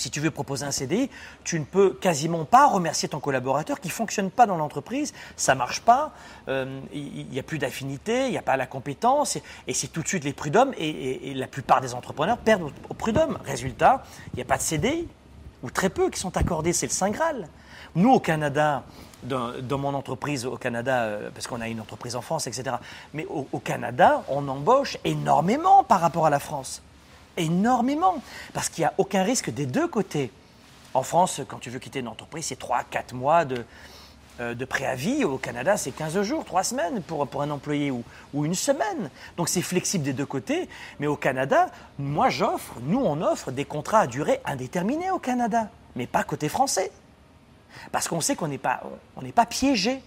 si tu veux proposer un CDI, tu ne peux quasiment pas remercier ton collaborateur qui ne fonctionne pas dans l'entreprise, ça ne marche pas, euh, il n'y a plus d'affinité, il n'y a pas la compétence, et, c'est tout de suite les prud'hommes, et, la plupart des entrepreneurs perdent au, prud'homme. Résultat, il n'y a pas de CDI, ou très peu qui sont accordés, c'est le Saint Graal. Nous, au Canada, dans, mon entreprise au Canada, euh, parce qu'on a une entreprise en France, etc., mais au Canada, on embauche énormément par rapport à la France énormément, parce qu'il n'y a aucun risque des deux côtés. En France, quand tu veux quitter une entreprise, c'est 3-4 mois de, euh, de préavis. Au Canada, c'est 15 jours, 3 semaines pour, pour un employé ou, ou une semaine. Donc c'est flexible des deux côtés. Mais au Canada, moi j'offre, nous on offre des contrats à durée indéterminée au Canada, mais pas côté français. Parce qu'on sait qu'on n'est pas, pas piégé.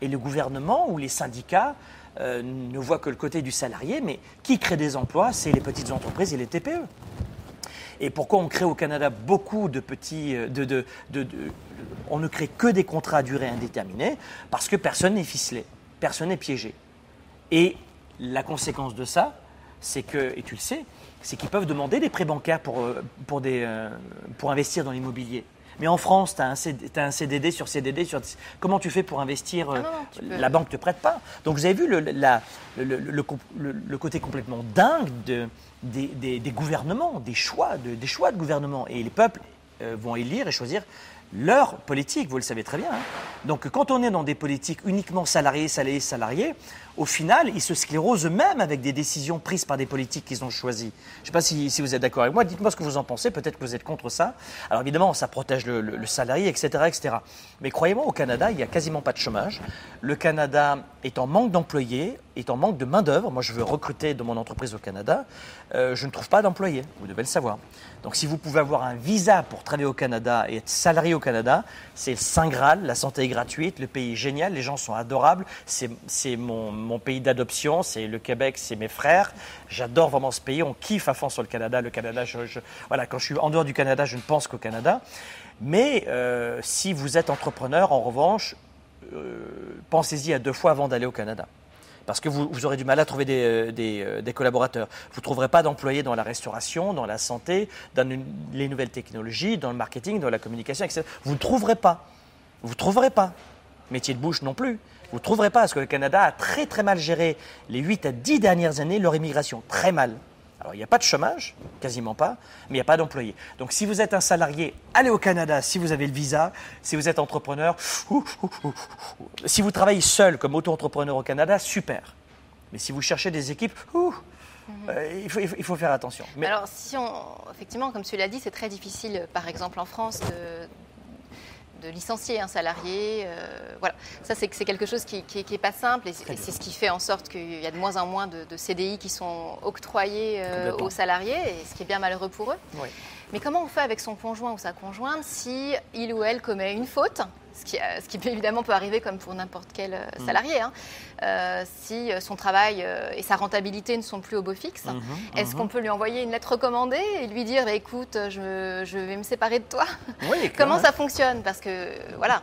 Et le gouvernement ou les syndicats euh, ne voit que le côté du salarié, mais qui crée des emplois C'est les petites entreprises et les TPE. Et pourquoi on crée au Canada beaucoup de petits. Euh, on ne crée que des contrats à durée indéterminée parce que personne n'est ficelé, personne n'est piégé. Et la conséquence de ça, c'est que, et tu le sais, c'est qu'ils peuvent demander des prêts bancaires pour, euh, pour, des, pour investir dans l'immobilier. Mais en France, tu as, un CDD sur CDD. Sur... Comment tu fais pour investir ah euh, La banque ne te prête pas? Donc vous avez vu le, le, côté complètement dingue de, des, des, gouvernements, des choix, de, des choix de gouvernement. Et les peuples euh, vont élire et choisir leur politique, vous le savez très bien. Hein. Donc quand on est dans des politiques uniquement salariés, salariés, salariés, au final, ils se sclérosent eux-mêmes avec des décisions prises par des politiques qu'ils ont choisies. Je ne sais pas si, vous êtes d'accord avec moi, dites-moi ce que vous en pensez, peut-être que vous êtes contre ça. Alors évidemment, ça protège le, salarié, etc., etc. Mais croyez-moi, au Canada, il n'y a quasiment pas de chômage. Le Canada est en manque d'employés, est en manque de main-d'œuvre. Moi, je veux recruter dans mon entreprise au Canada. Euh, je ne trouve pas d'employés, vous devez le savoir. Donc si vous pouvez avoir un visa pour travailler au Canada et être salarié au Canada, c'est le Saint Graal, la santé est gratuite, le pays est génial, les gens sont adorables, c'est mon pays d'adoption, c'est le Québec, c'est mes frères. J'adore vraiment ce pays, on kiffe à fond sur le Canada. Le Canada, je, voilà, quand je suis en dehors du Canada, je ne pense qu'au Canada. Mais euh, si vous êtes entrepreneur, en revanche, euh, pensez-y à deux fois avant d'aller au Canada. Parce que vous, aurez du mal à trouver des, euh, des, collaborateurs. Vous ne trouverez pas d'employés dans la restauration, dans la santé, dans les nouvelles technologies, dans le marketing, dans la communication, etc. Vous ne trouverez pas. Vous ne trouverez pas. Métier de bouche non plus. Vous ne trouverez pas, parce que le Canada a très très mal géré les 8 à 10 dernières années leur immigration. Très mal. Alors il n'y a pas de chômage, quasiment pas, mais il n'y a pas d'employés. Donc si vous êtes un salarié, allez au Canada si vous avez le visa. Si vous êtes entrepreneur, si vous travaillez seul comme auto-entrepreneur au Canada, super. Mais si vous cherchez des équipes, euh, il, faut, il, faut, il, faut, faire attention. Mais... Alors, si on, effectivement, comme tu l'as dit, c'est très difficile, par exemple en France, de, de licencier un salarié. Euh, voilà, ça c'est quelque chose qui n'est pas simple et, c'est ce qui fait en sorte qu'il y a de moins en moins de, de CDI qui sont octroyés euh, aux salariés, et ce qui est bien malheureux pour eux. Oui. Mais comment on fait avec son conjoint ou sa conjointe si il ou elle commet une faute ce qui, ce qui, évidemment peut arriver comme pour n'importe quel Mm. salarié, hein. euh, si son travail euh, et sa rentabilité ne sont plus au beau fixe, Mm-hmm, mm -hmm, est-ce mm -hmm. qu'on peut lui envoyer une lettre recommandée et lui dire bah, écoute, je, je, vais me séparer de toi? Oui, Comment ça fonctionne? Parce que voilà.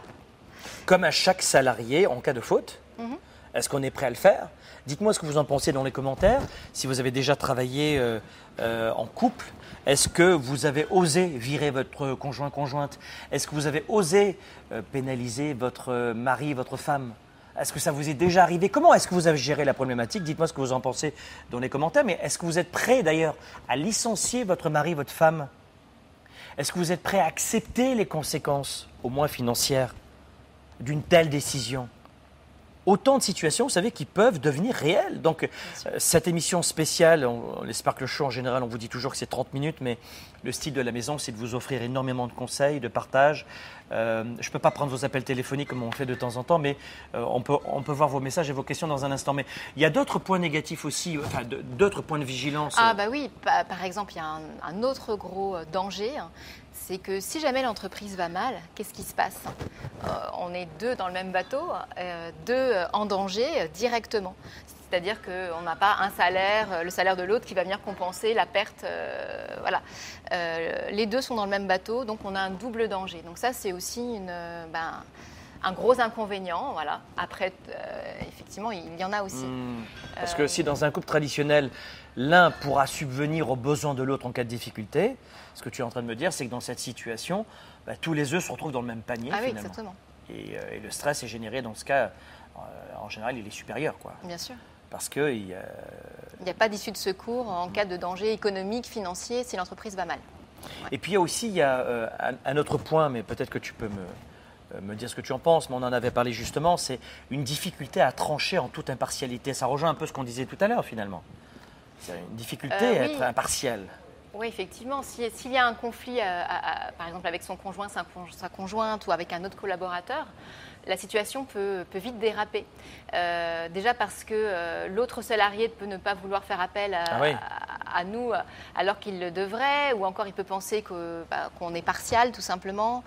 Comme à chaque salarié en cas de faute, Mm-hmm. mm -hmm. est-ce qu'on est prêt à le faire? Dites-moi ce que vous en pensez dans les commentaires. Si vous avez déjà travaillé euh, euh, en couple, est-ce que vous avez osé virer votre conjoint-conjointe Est-ce que vous avez osé euh, pénaliser votre mari, votre femme? Est-ce que ça vous est déjà arrivé? Comment est-ce que vous avez géré la problématique? Dites-moi ce que vous en pensez dans les commentaires. Mais est-ce que vous êtes prêt d'ailleurs à licencier votre mari, votre femme? Est-ce que vous êtes prêt à accepter les conséquences, au moins financières, d'une telle décision? Autant de situations, vous savez, qui peuvent devenir réelles. Donc, euh, cette émission spéciale, on, on espère que le show en général, on vous dit toujours que c'est 30 minutes, mais le style de la maison, c'est de vous offrir énormément de conseils, de partage. Euh, je ne peux pas prendre vos appels téléphoniques comme on fait de temps en temps, mais euh, on, peut, on peut voir vos messages et vos questions dans un instant. Mais il y a d'autres points négatifs aussi, enfin, d'autres points de vigilance. Ah, bah oui, par, par exemple, il y a un, un autre gros danger. Hein c'est que si jamais l'entreprise va mal, qu'est-ce qui se passe euh, On est deux dans le même bateau, euh, deux en danger euh, directement. C'est-à-dire qu'on n'a pas un salaire, le salaire de l'autre qui va venir compenser la perte. Euh, voilà. les deux sont dans le même bateau, donc on a un double danger. Donc ça, c'est aussi une, ben, un gros inconvénient. Voilà. Après, effectivement, il y en a aussi. Mmh. Parce que si dans un couple traditionnel, l'un pourra subvenir aux besoins de l'autre en cas de difficulté, ce que tu es en train de me dire, c'est que dans cette situation, bah, tous les œufs se retrouvent dans le même panier. Ah oui, finalement. exactement. Et, euh, et, le stress est généré dans ce cas, euh, en général, il est supérieur. Quoi. Bien sûr. Parce qu'il il n'y a pas d'issue de secours en cas de danger économique, financier, si l'entreprise va mal. Ouais. Et puis il y a aussi il y a, euh, un, un, autre point, mais peut-être que tu peux me, me dire ce que tu en penses, mais on en avait parlé justement, c'est une difficulté à trancher en toute impartialité. Ça rejoint un peu ce qu'on disait tout à l'heure finalement. C'est une difficulté à oui. être impartial. Oui, effectivement. S'il si y a un conflit, à, à, à, par exemple, avec son conjoint, sa, conjointe ou avec un autre collaborateur, la situation peut, peut vite déraper. Euh, déjà parce que euh, l'autre salarié peut ne pas vouloir faire appel à, ah oui. à nous alors qu'il le devrait, ou encore il peut penser qu'on bah, qu est partial, tout simplement.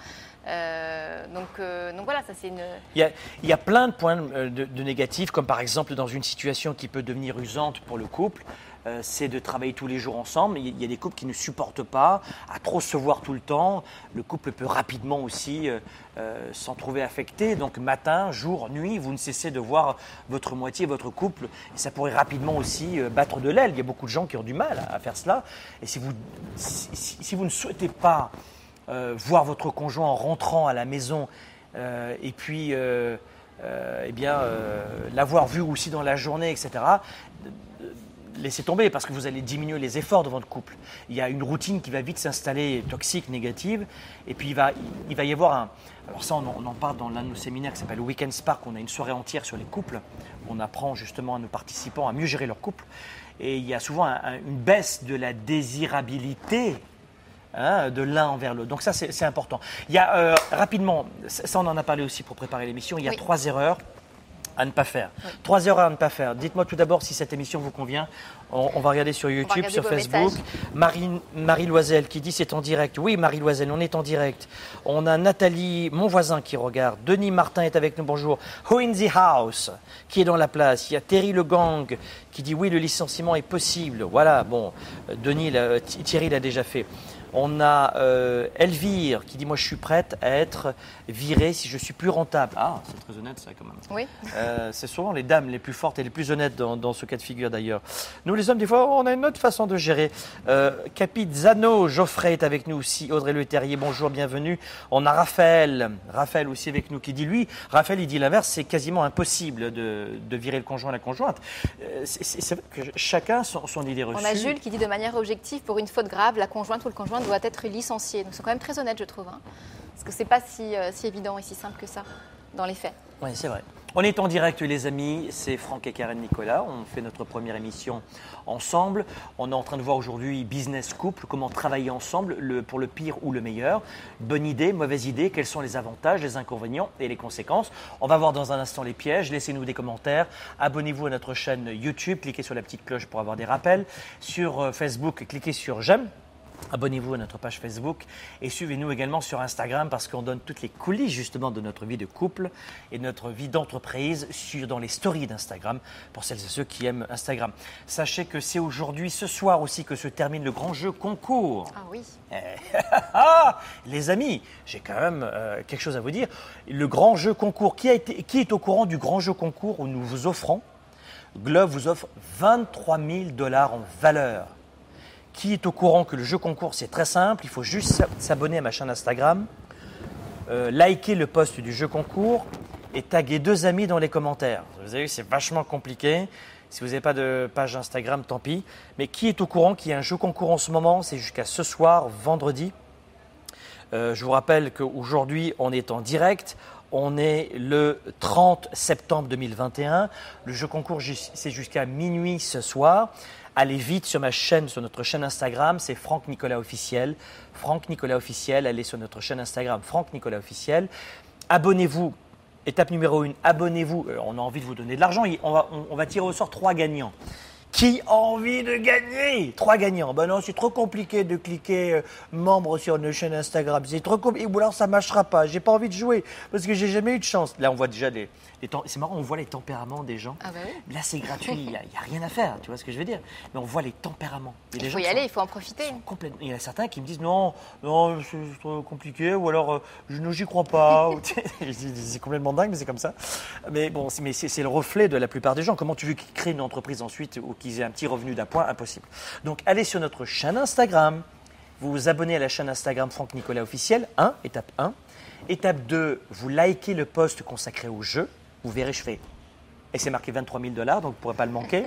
Euh, donc, euh, donc, voilà, ça c'est une. Il y, a, il y, a, plein de points de, de, négatifs, comme par exemple dans une situation qui peut devenir usante pour le couple, euh, c'est de travailler tous les jours ensemble. Il y a des couples qui ne supportent pas à trop se voir tout le temps. Le couple peut rapidement aussi euh, s'en trouver affecté. Donc matin, jour, nuit, vous ne cessez de voir votre moitié, votre couple, et ça pourrait rapidement aussi euh, battre de l'aile. Il y a beaucoup de gens qui ont du mal à, faire cela. Et si vous, si, vous ne souhaitez pas euh, voir votre conjoint en rentrant à la maison euh, et puis euh, eh bien l'avoir vu aussi dans la journée, etc. Laissez tomber parce que vous allez diminuer les efforts de votre couple. Il y a une routine qui va vite s'installer, toxique, négative, et puis il va, il va y avoir un. Alors ça, on en, on en parle dans l'un de nos séminaires qui s'appelle Weekend Spark. On a une soirée entière sur les couples. On apprend justement à nos participants à mieux gérer leur couple. Et il y a souvent un, un, une baisse de la désirabilité Hein, de l'un envers l'autre. Donc ça, c'est important. Il y a euh, rapidement, ça on en a parlé aussi pour préparer l'émission, il y a oui. trois erreurs à ne pas faire. Oui. Trois erreurs à ne pas faire. Dites-moi tout d'abord si cette émission vous convient. On, on va regarder sur YouTube, sur Facebook. Marie, Marie Loisel qui dit c'est en direct. Oui, Marie Loisel, on est en direct. On a Nathalie, mon voisin, qui regarde. Denis Martin est avec nous, bonjour. Who in the house? Qui est dans la place? Il y a Terry Le Gang qui dit oui, le licenciement est possible. Voilà, bon, Denis, Thierry l'a déjà fait. On a euh, Elvire qui dit Moi, je suis prête à être virée si je suis plus rentable. Ah, c'est très honnête, ça, quand même. Oui. Euh, c'est souvent les dames les plus fortes et les plus honnêtes dans, dans, ce cas de figure, d'ailleurs. Nous, les hommes, des fois, on a une autre façon de gérer. Euh, Capizano, Geoffrey est avec nous aussi. Audrey Le Terrier, bonjour, bienvenue. On a Raphaël, Raphaël aussi avec nous, qui dit Lui, Raphaël, il dit l'inverse c'est quasiment impossible de, de, virer le conjoint à la conjointe. Euh, c'est vrai que chacun son, son idée reçue. On a Jules qui dit de manière objective Pour une faute grave, la conjointe ou le conjoint doit être licencié. Donc, c'est quand même très honnête, je trouve. Hein, parce que c'est pas si, euh, si, évident et si simple que ça, dans les faits. Oui, c'est vrai. On est en direct, les amis. C'est Franck et Karen Nicolas. On fait notre première émission ensemble. On est en train de voir aujourd'hui business couple, comment travailler ensemble le, pour le pire ou le meilleur. Bonne idée, mauvaise idée, quels sont les avantages, les inconvénients et les conséquences. On va voir dans un instant les pièges. Laissez-nous des commentaires. Abonnez-vous à notre chaîne YouTube. Cliquez sur la petite cloche pour avoir des rappels. Sur euh, Facebook, cliquez sur j'aime Abonnez-vous à notre page Facebook et suivez-nous également sur Instagram parce qu'on donne toutes les coulisses justement de notre vie de couple et de notre vie d'entreprise sur, dans les stories d'Instagram pour celles et ceux qui aiment Instagram. Sachez que c'est aujourd'hui, ce soir aussi, que se termine le grand jeu concours. Ah oui. Eh, ah, les amis, j'ai quand même euh, quelque chose à vous dire. Le grand jeu concours, qui, a été, qui est au courant du grand jeu concours où nous vous offrons? Glove vous offre 23 000 dollars en valeur qui est au courant que le jeu concours, c'est très simple. Il faut juste s'abonner à ma chaîne Instagram, euh, liker le post du jeu concours et taguer deux amis dans les commentaires. Vous avez vu, c'est vachement compliqué. Si vous n'avez pas de page Instagram, tant pis. Mais qui est au courant qu'il y a un jeu concours en ce moment? C'est jusqu'à ce soir, vendredi. Euh, je vous rappelle qu'aujourd'hui, on est en direct. On est le 30 septembre 2021. Le jeu concours, c'est jusqu'à minuit ce soir. Allez vite sur ma chaîne, sur notre chaîne Instagram, c'est Franck Nicolas Officiel. Franck Nicolas Officiel, allez sur notre chaîne Instagram, Franck Nicolas Officiel. Abonnez-vous. Étape numéro 1, abonnez-vous. Euh, on a envie de vous donner de l'argent. On va, tirer au sort trois gagnants. Qui a envie de gagner? Trois gagnants. Ben non, c'est trop compliqué de cliquer euh, membre sur une chaîne Instagram. C'est trop compliqué. Ou alors ça marchera pas. J'ai pas envie de jouer parce que j'ai jamais eu de chance. Là, on voit déjà des. C'est marrant, on voit les tempéraments des gens. Ah bah Là, c'est gratuit. Il n'y a, rien à faire. Tu vois ce que je veux dire Mais on voit les tempéraments. il faut y aller, il faut en profiter. Complètement. Il y en a certains qui me disent non, non, c'est trop compliqué. Ou alors, euh, je ne j'y crois pas. c'est complètement dingue, mais c'est comme ça. Mais bon, c'est le reflet de la plupart des gens. Comment tu veux qu'ils créent une entreprise ensuite ou qu'ils aient un petit revenu d'appoint, impossible. Donc allez sur notre chaîne Instagram, vous vous abonnez à la chaîne Instagram Franck Nicolas officiel, 1, étape 1. Étape 2, vous likez le post consacré au jeu, vous verrez, je fais, et c'est marqué 23 000 dollars, donc vous ne pourrez pas le manquer.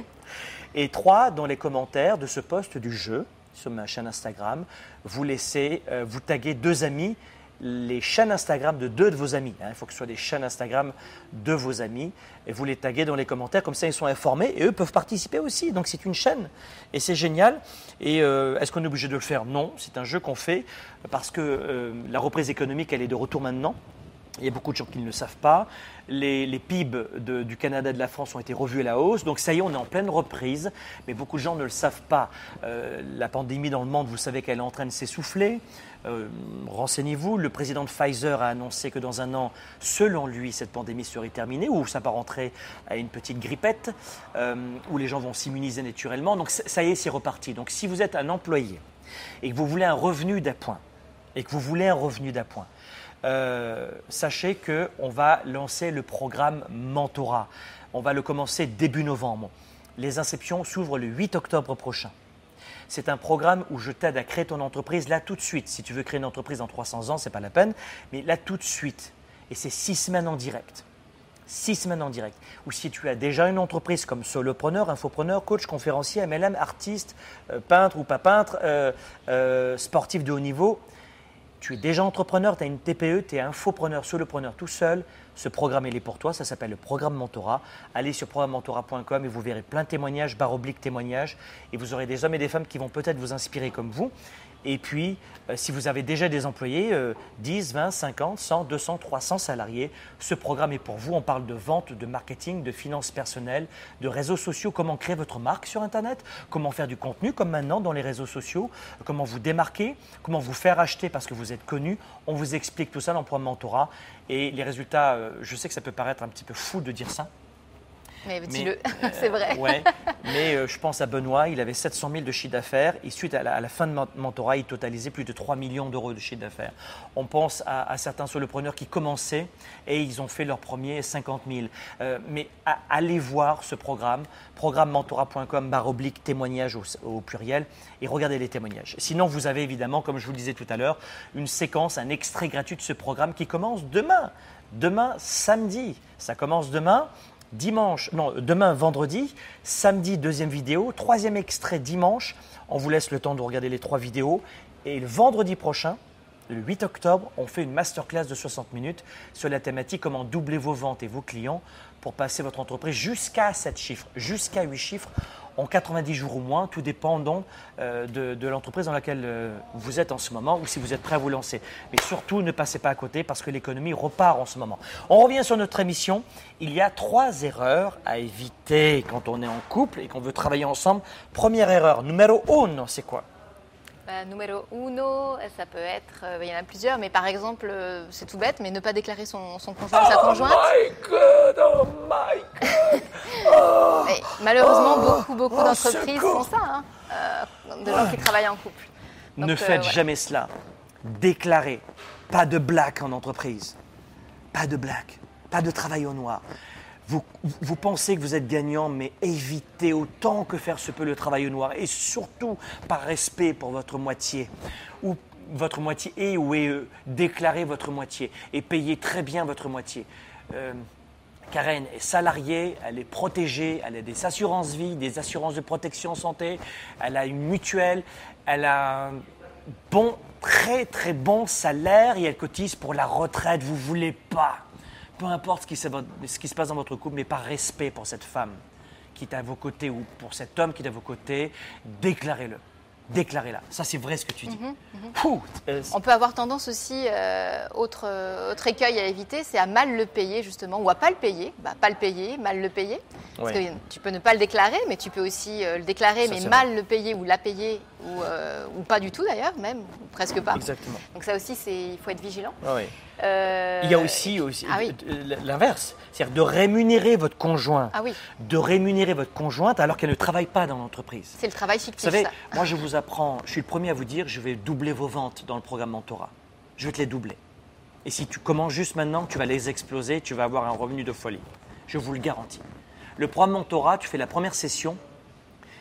Et 3, dans les commentaires de ce post du jeu, sur ma chaîne Instagram, vous laissez, euh, vous taguez deux amis les chaînes Instagram de deux de vos amis. Hein. Il faut que ce soit des chaînes Instagram de vos amis. Et vous les taguez dans les commentaires, comme ça ils sont informés et eux peuvent participer aussi. Donc c'est une chaîne et c'est génial. Et euh, est-ce qu'on est obligé de le faire? Non, c'est un jeu qu'on fait parce que euh, la reprise économique, elle est de retour maintenant. Il y a beaucoup de gens qui ne le savent pas. Les, PIB du Canada et de la France ont été revus à la hausse. Donc ça y est, on est en pleine reprise. Mais beaucoup de gens ne le savent pas. Euh, la pandémie dans le monde, vous savez qu'elle est en train de s'essouffler. Euh, renseignez-vous. Le président de Pfizer a annoncé que dans un an, selon lui, cette pandémie serait terminée ou ça rentrer à une petite grippette euh, où les gens vont s'immuniser naturellement. Donc ça y est, c'est reparti. Donc si vous êtes un employé et que vous voulez un revenu d'appoint, et que vous voulez un revenu d'appoint, euh, sachez qu'on va lancer le programme Mentorat. On va le commencer début novembre. Les inscriptions s'ouvrent le 8 octobre prochain. C'est un programme où je t'aide à créer ton entreprise là tout de suite. Si tu veux créer une entreprise en 300 ans, ce n'est pas la peine, mais là tout de suite. Et c'est six semaines en direct. Six semaines en direct. Ou si tu as déjà une entreprise comme solopreneur, infopreneur, coach, conférencier, MLM, artiste, euh, peintre ou pas peintre, euh, sportif de haut niveau, tu es déjà entrepreneur, tu as une TPE, tu es infopreneur, solopreneur tout seul, ce programme il est pour toi, ça s'appelle le programme Mentorat. Allez sur programmementorat.com et vous verrez plein de témoignages, barre oblique témoignages, et vous aurez des hommes et des femmes qui vont peut-être vous inspirer comme vous. Et puis, euh, si vous avez déjà des employés, 10, 20, 50, 100, 200, 300 salariés, ce programme est pour vous. On parle de vente, de marketing, de finances personnelles, de réseaux sociaux, comment créer votre marque sur Internet, comment faire du contenu comme maintenant dans les réseaux sociaux, comment vous démarquer, comment vous faire acheter parce que vous êtes connu? On vous explique tout ça dans le programme Mentorat. Et les résultats, euh, je sais que ça peut paraître un petit peu fou de dire ça, mais, dis-le, c'est vrai. Ouais, mais euh, je pense à Benoît, il avait 700 000 de chiffre d'affaires et suite à la, fin de mentorat, il totalisait plus de 3 millions d'euros de chiffre d'affaires. On pense à, certains solopreneurs qui commençaient et ils ont fait leur premier 50 000. Euh, mais allez voir ce programme, programmementorat.com barre oblique témoignage au, au, pluriel et regardez les témoignages. Sinon, vous avez évidemment, comme je vous le disais tout à l'heure, une séquence, un extrait gratuit de ce programme qui commence demain. Demain, samedi. Ça commence demain dimanche, non, demain vendredi, samedi deuxième vidéo, troisième extrait dimanche. On vous laisse le temps de regarder les trois vidéos. Et le vendredi prochain, le 8 octobre, on fait une masterclass de 60 minutes sur la thématique comment doubler vos ventes et vos clients pour passer votre entreprise jusqu'à 7 chiffres, jusqu'à 8 chiffres en 90 jours ou moins, tout dépend donc euh, de, l'entreprise dans laquelle euh, vous êtes en ce moment ou si vous êtes prêt à vous lancer. Mais surtout, ne passez pas à côté parce que l'économie repart en ce moment. On revient sur notre émission. Il y a trois erreurs à éviter quand on est en couple et qu'on veut travailler ensemble. Première erreur, numéro uno, c'est quoi? Bah, numéro uno, ça peut être, euh, il y en a plusieurs, mais par exemple, euh, c'est tout bête, mais ne pas déclarer son, son conjoint ou sa conjointe. my God, oh my God. Oh. Malheureusement, Oh. beaucoup, beaucoup Oh, d'entreprises font ça, hein, euh, de gens qui travaillent en couple. ne Donc, euh, faites ouais. jamais cela. Déclarez. Pas de blague en entreprise. Pas de blague. Pas de travail au noir. Vous, vous pensez que vous êtes gagnant, mais évitez autant que faire se peut le travail au noir. Et surtout, par respect pour votre moitié. Ou votre moitié et ou et eux. Déclarez votre moitié. Et payez très bien votre moitié. Euh, Karen est salariée, elle est protégée, elle a des assurances vie, des assurances de protection santé, elle a une mutuelle, elle a un bon, très très bon salaire et elle cotise pour la retraite. Vous voulez pas, peu importe ce qui, se, ce qui se passe dans votre couple, mais par respect pour cette femme qui est à vos côtés ou pour cet homme qui est à vos côtés, déclarez-le. Déclarez-la. Ça, c'est vrai ce que tu dis. Mhm, mhm. Pouh, euh, On peut avoir tendance aussi, euh, autre, euh, autre écueil à éviter, c'est à mal le payer justement, ou à pas le payer. Bah, pas le payer, mal le payer. Parce que tu peux ne pas le déclarer, mais tu peux aussi le déclarer, Ça, mais mal le payer ou la payer, ou, ou pas du tout d'ailleurs, même, ou presque pas. Exactement. Donc ça aussi, il faut être vigilant. Ah oui. Euh, Il y a aussi, aussi Ah oui. l'inverse, c'est-à-dire de rémunérer votre conjoint, Ah oui, de rémunérer votre conjointe alors qu'elle ne travaille pas dans l'entreprise. c'est le travail Vous fictif. savez, ça. moi je vous apprends, je suis le premier à vous dire, je vais doubler vos ventes dans le programme Mentorat. Je vais te les doubler. Et si tu commences juste maintenant, tu vas les exploser, tu vas avoir un revenu de folie. Je vous le garantis. Le programme Mentorat, tu fais la première session.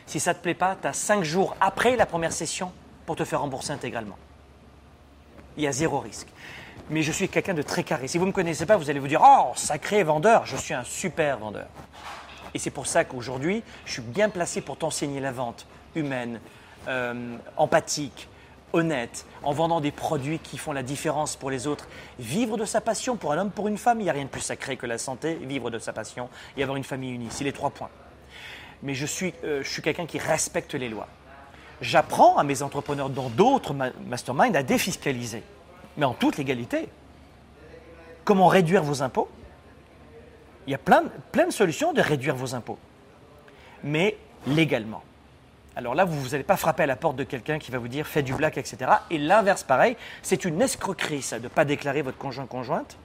Si ça ne te plaît pas, tu as cinq jours après la première session pour te faire rembourser intégralement. Il y a zéro risque. Mais je suis quelqu'un de très carré. Si vous ne me connaissez pas, vous allez vous dire Oh, sacré vendeur, je suis un super vendeur. Et c'est pour ça qu'aujourd'hui, je suis bien placé pour t'enseigner la vente humaine, euh, empathique, honnête, en vendant des produits qui font la différence pour les autres. Vivre de sa passion pour un homme, pour une femme, il n'y a rien de plus sacré que la santé, vivre de sa passion et avoir une famille unie. C'est les trois points. Mais je suis, euh, je suis quelqu'un qui respecte les lois. J'apprends à mes entrepreneurs dans d'autres ma- masterminds à défiscaliser, mais en toute légalité. Comment réduire vos impôts? Il y a plein, de- plein de solutions de réduire vos impôts, mais légalement. Alors là, vous n'allez pas frapper à la porte de quelqu'un qui va vous dire fais du black, etc. Et l'inverse, pareil, c'est une escroquerie, ça, de ne pas déclarer votre conjoint-conjointe.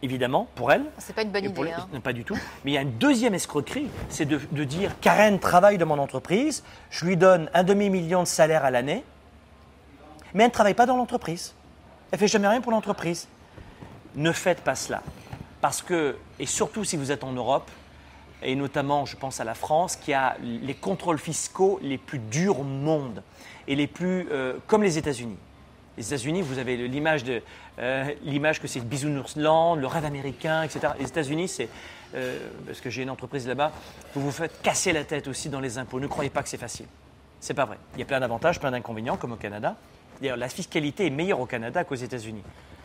Évidemment, pour elle. C'est pas une bonne idée. hein. non, Pas du tout. Mais il y a une deuxième escroquerie, c'est de, de dire Karen travaille dans mon entreprise, je lui donne un demi-million de salaire à l'année, mais elle ne travaille pas dans l'entreprise. Elle fait jamais rien pour l'entreprise. Ne faites pas cela. Parce que, et surtout si vous êtes en Europe, et notamment je pense à la France, qui a les contrôles fiscaux les plus durs au monde, et les plus euh, comme les États-Unis. Les États-Unis, vous avez l'image de euh, l'image que c'est le bisounoursland, le rêve américain, etc. Les États-Unis, c'est euh, parce que j'ai une entreprise là-bas, vous vous faites casser la tête aussi dans les impôts. Ne croyez pas que c'est facile. C'est pas vrai. Il y a plein d'avantages, plein d'inconvénients, comme au Canada. D'ailleurs, la fiscalité est meilleure au Canada qu'aux États-Unis.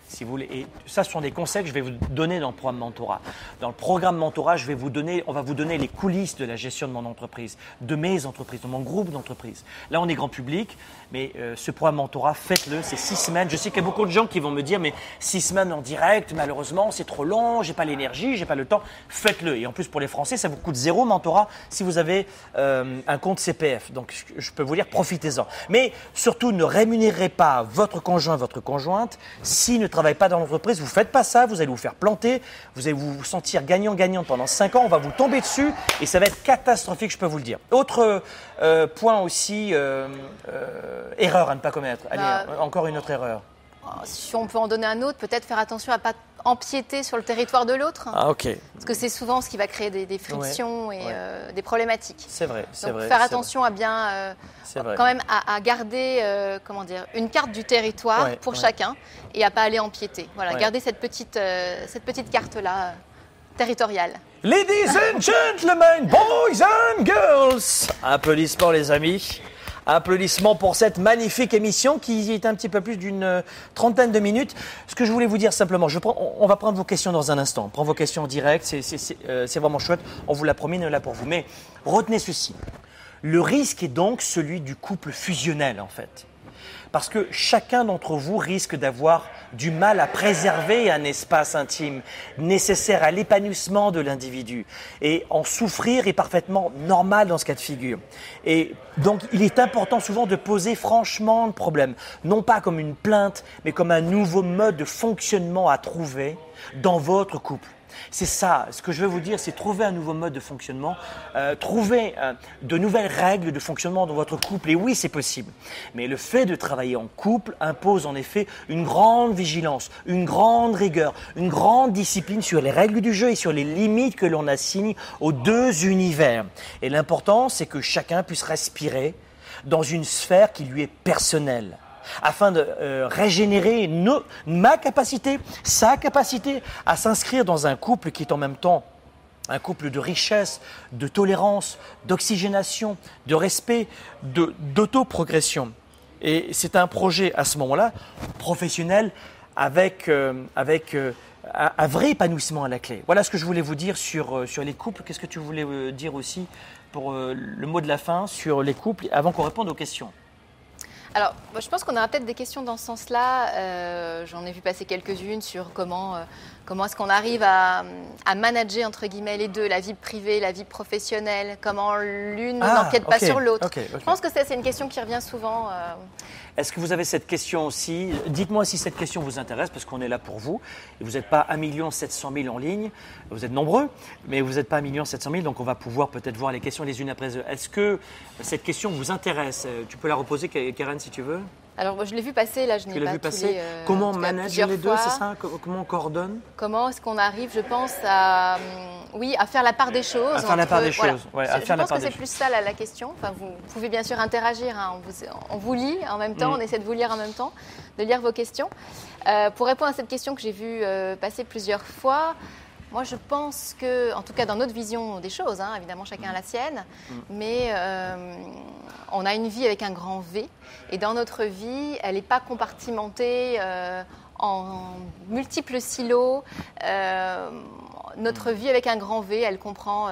Si vous voulez. Et ça, ce sont des conseils que je vais vous donner dans le programme Mentorat. Dans le programme Mentorat, je vais vous donner, on va vous donner les coulisses de la gestion de mon entreprise, de mes entreprises, de mon groupe d'entreprises. Là, on est grand public, mais euh, ce programme Mentorat, faites-le. C'est six semaines. Je sais qu'il y a beaucoup de gens qui vont me dire, mais six semaines en direct, malheureusement, c'est trop long, j'ai pas l'énergie, j'ai pas le temps. Faites-le. Et en plus, pour les Français, ça vous coûte zéro Mentorat si vous avez euh, un compte CPF. Donc, je- peux vous dire, profitez-en. Mais surtout, ne rémunérez pas votre conjoint, votre conjointe. S'il ne travaille pas dans l'entreprise, vous faites pas ça, vous allez vous faire planter, vous allez vous sentir gagnant-gagnant pendant 5 ans, on va vous tomber dessus et ça va être catastrophique, je peux vous le dire. Autre euh, point aussi, erreur à ne pas commettre. Allez, Bah, euh, encore une autre erreur. Si on peut en donner un autre, peut-être faire attention à pas empiéter sur le territoire de l'autre. Ah, ok. Parce que c'est souvent ce qui va créer des, des frictions Ouais, et ouais. euh, des problématiques. C'est vrai, c'est vrai. faire attention à bien, euh, C'est vrai. quand même, à, à garder, euh, comment dire, une carte du territoire Ouais, pour ouais. chacun et à pas aller empiéter. Voilà, Ouais. garder cette petite, euh, cette petite carte là euh, territoriale. Ladies and gentlemen, boys and girls, applaudissements les amis. Applaudissements pour cette magnifique émission qui est un petit peu plus d'une euh, trentaine de minutes. Ce que je voulais vous dire simplement, je prends, on va prendre vos questions dans un instant. On prend vos questions en direct, c'est euh, vraiment chouette. On vous l'a promis, on là pour vous. Mais retenez ceci. Le risque est donc celui du couple fusionnel, en fait. Parce que chacun d'entre vous risque d'avoir du mal à préserver un espace intime nécessaire à l'épanouissement de l'individu. Et en souffrir est parfaitement normal dans ce cas de figure. Et donc, il est important souvent de poser franchement le problème, non pas comme une plainte, mais comme un nouveau mode de fonctionnement à trouver dans votre couple. C'est ça. Ce que je veux vous dire, c'est trouver un nouveau mode de fonctionnement, euh, trouver euh, de nouvelles règles de fonctionnement dans votre couple. Et oui, c'est possible. Mais le fait de travailler en couple impose en effet une grande vigilance, une grande rigueur, une grande discipline sur les règles du jeu et sur les limites que l'on assigne aux deux univers. Et l'important, c'est que chacun puisse respirer dans une sphère qui lui est personnelle afin de euh, régénérer ma capacité, sa capacité à s'inscrire dans un couple qui est en même temps un couple de richesse, de tolérance, d'oxygénation, de respect, d'autoprogression. Et c'est un projet à ce moment-là professionnel avec, euh, avec euh, un, vrai épanouissement à la clé. Voilà ce que je voulais vous dire sur, sur les couples. Qu'est-ce que tu voulais dire aussi pour le mot de la fin sur les couples avant qu'on réponde aux questions? Alors, je pense qu'on aura peut-être des questions dans ce sens-là. Euh, j'en ai vu passer quelques-unes sur comment, euh, comment est-ce qu'on arrive à, manager, entre guillemets, les deux, la vie privée, la vie professionnelle, comment l'une ah, n'empiète pas sur l'autre. Je pense que c'est une question qui revient souvent. Euh, est-ce que vous avez cette question aussi? Dites-moi si cette question vous intéresse, parce qu'on est là pour vous. Vous n'êtes pas 1 700 000 en ligne. Vous êtes nombreux, mais vous n'êtes pas 1 700 000, donc on va pouvoir peut-être voir les questions les unes après les autres. Est-ce que cette question vous intéresse? Tu peux la reposer, Karen, si tu veux alors, je l'ai vu passer, là, je n'ai pas vu passer. Euh, comment manager les deux, c'est ça Comment on coordonne Comment est-ce qu'on arrive, je pense, à, hum, oui, à faire la part des choses À faire la part des choses, ouais, à faire je pense que c'est plus ça la, question. Enfin, vous pouvez bien sûr interagir, hein. on, vous, lit en même temps, mm. on essaie de vous lire en même temps, de lire vos questions. Euh, pour répondre à cette question que j'ai vue euh, passer plusieurs fois, moi, je pense que, en tout cas dans notre vision des choses, hein, évidemment chacun a la sienne, mm. mais euh, on a une vie avec un grand V, et dans notre vie, elle n'est pas compartimentée euh, en multiples silos. Euh, notre mm. vie avec un grand V, elle comprend,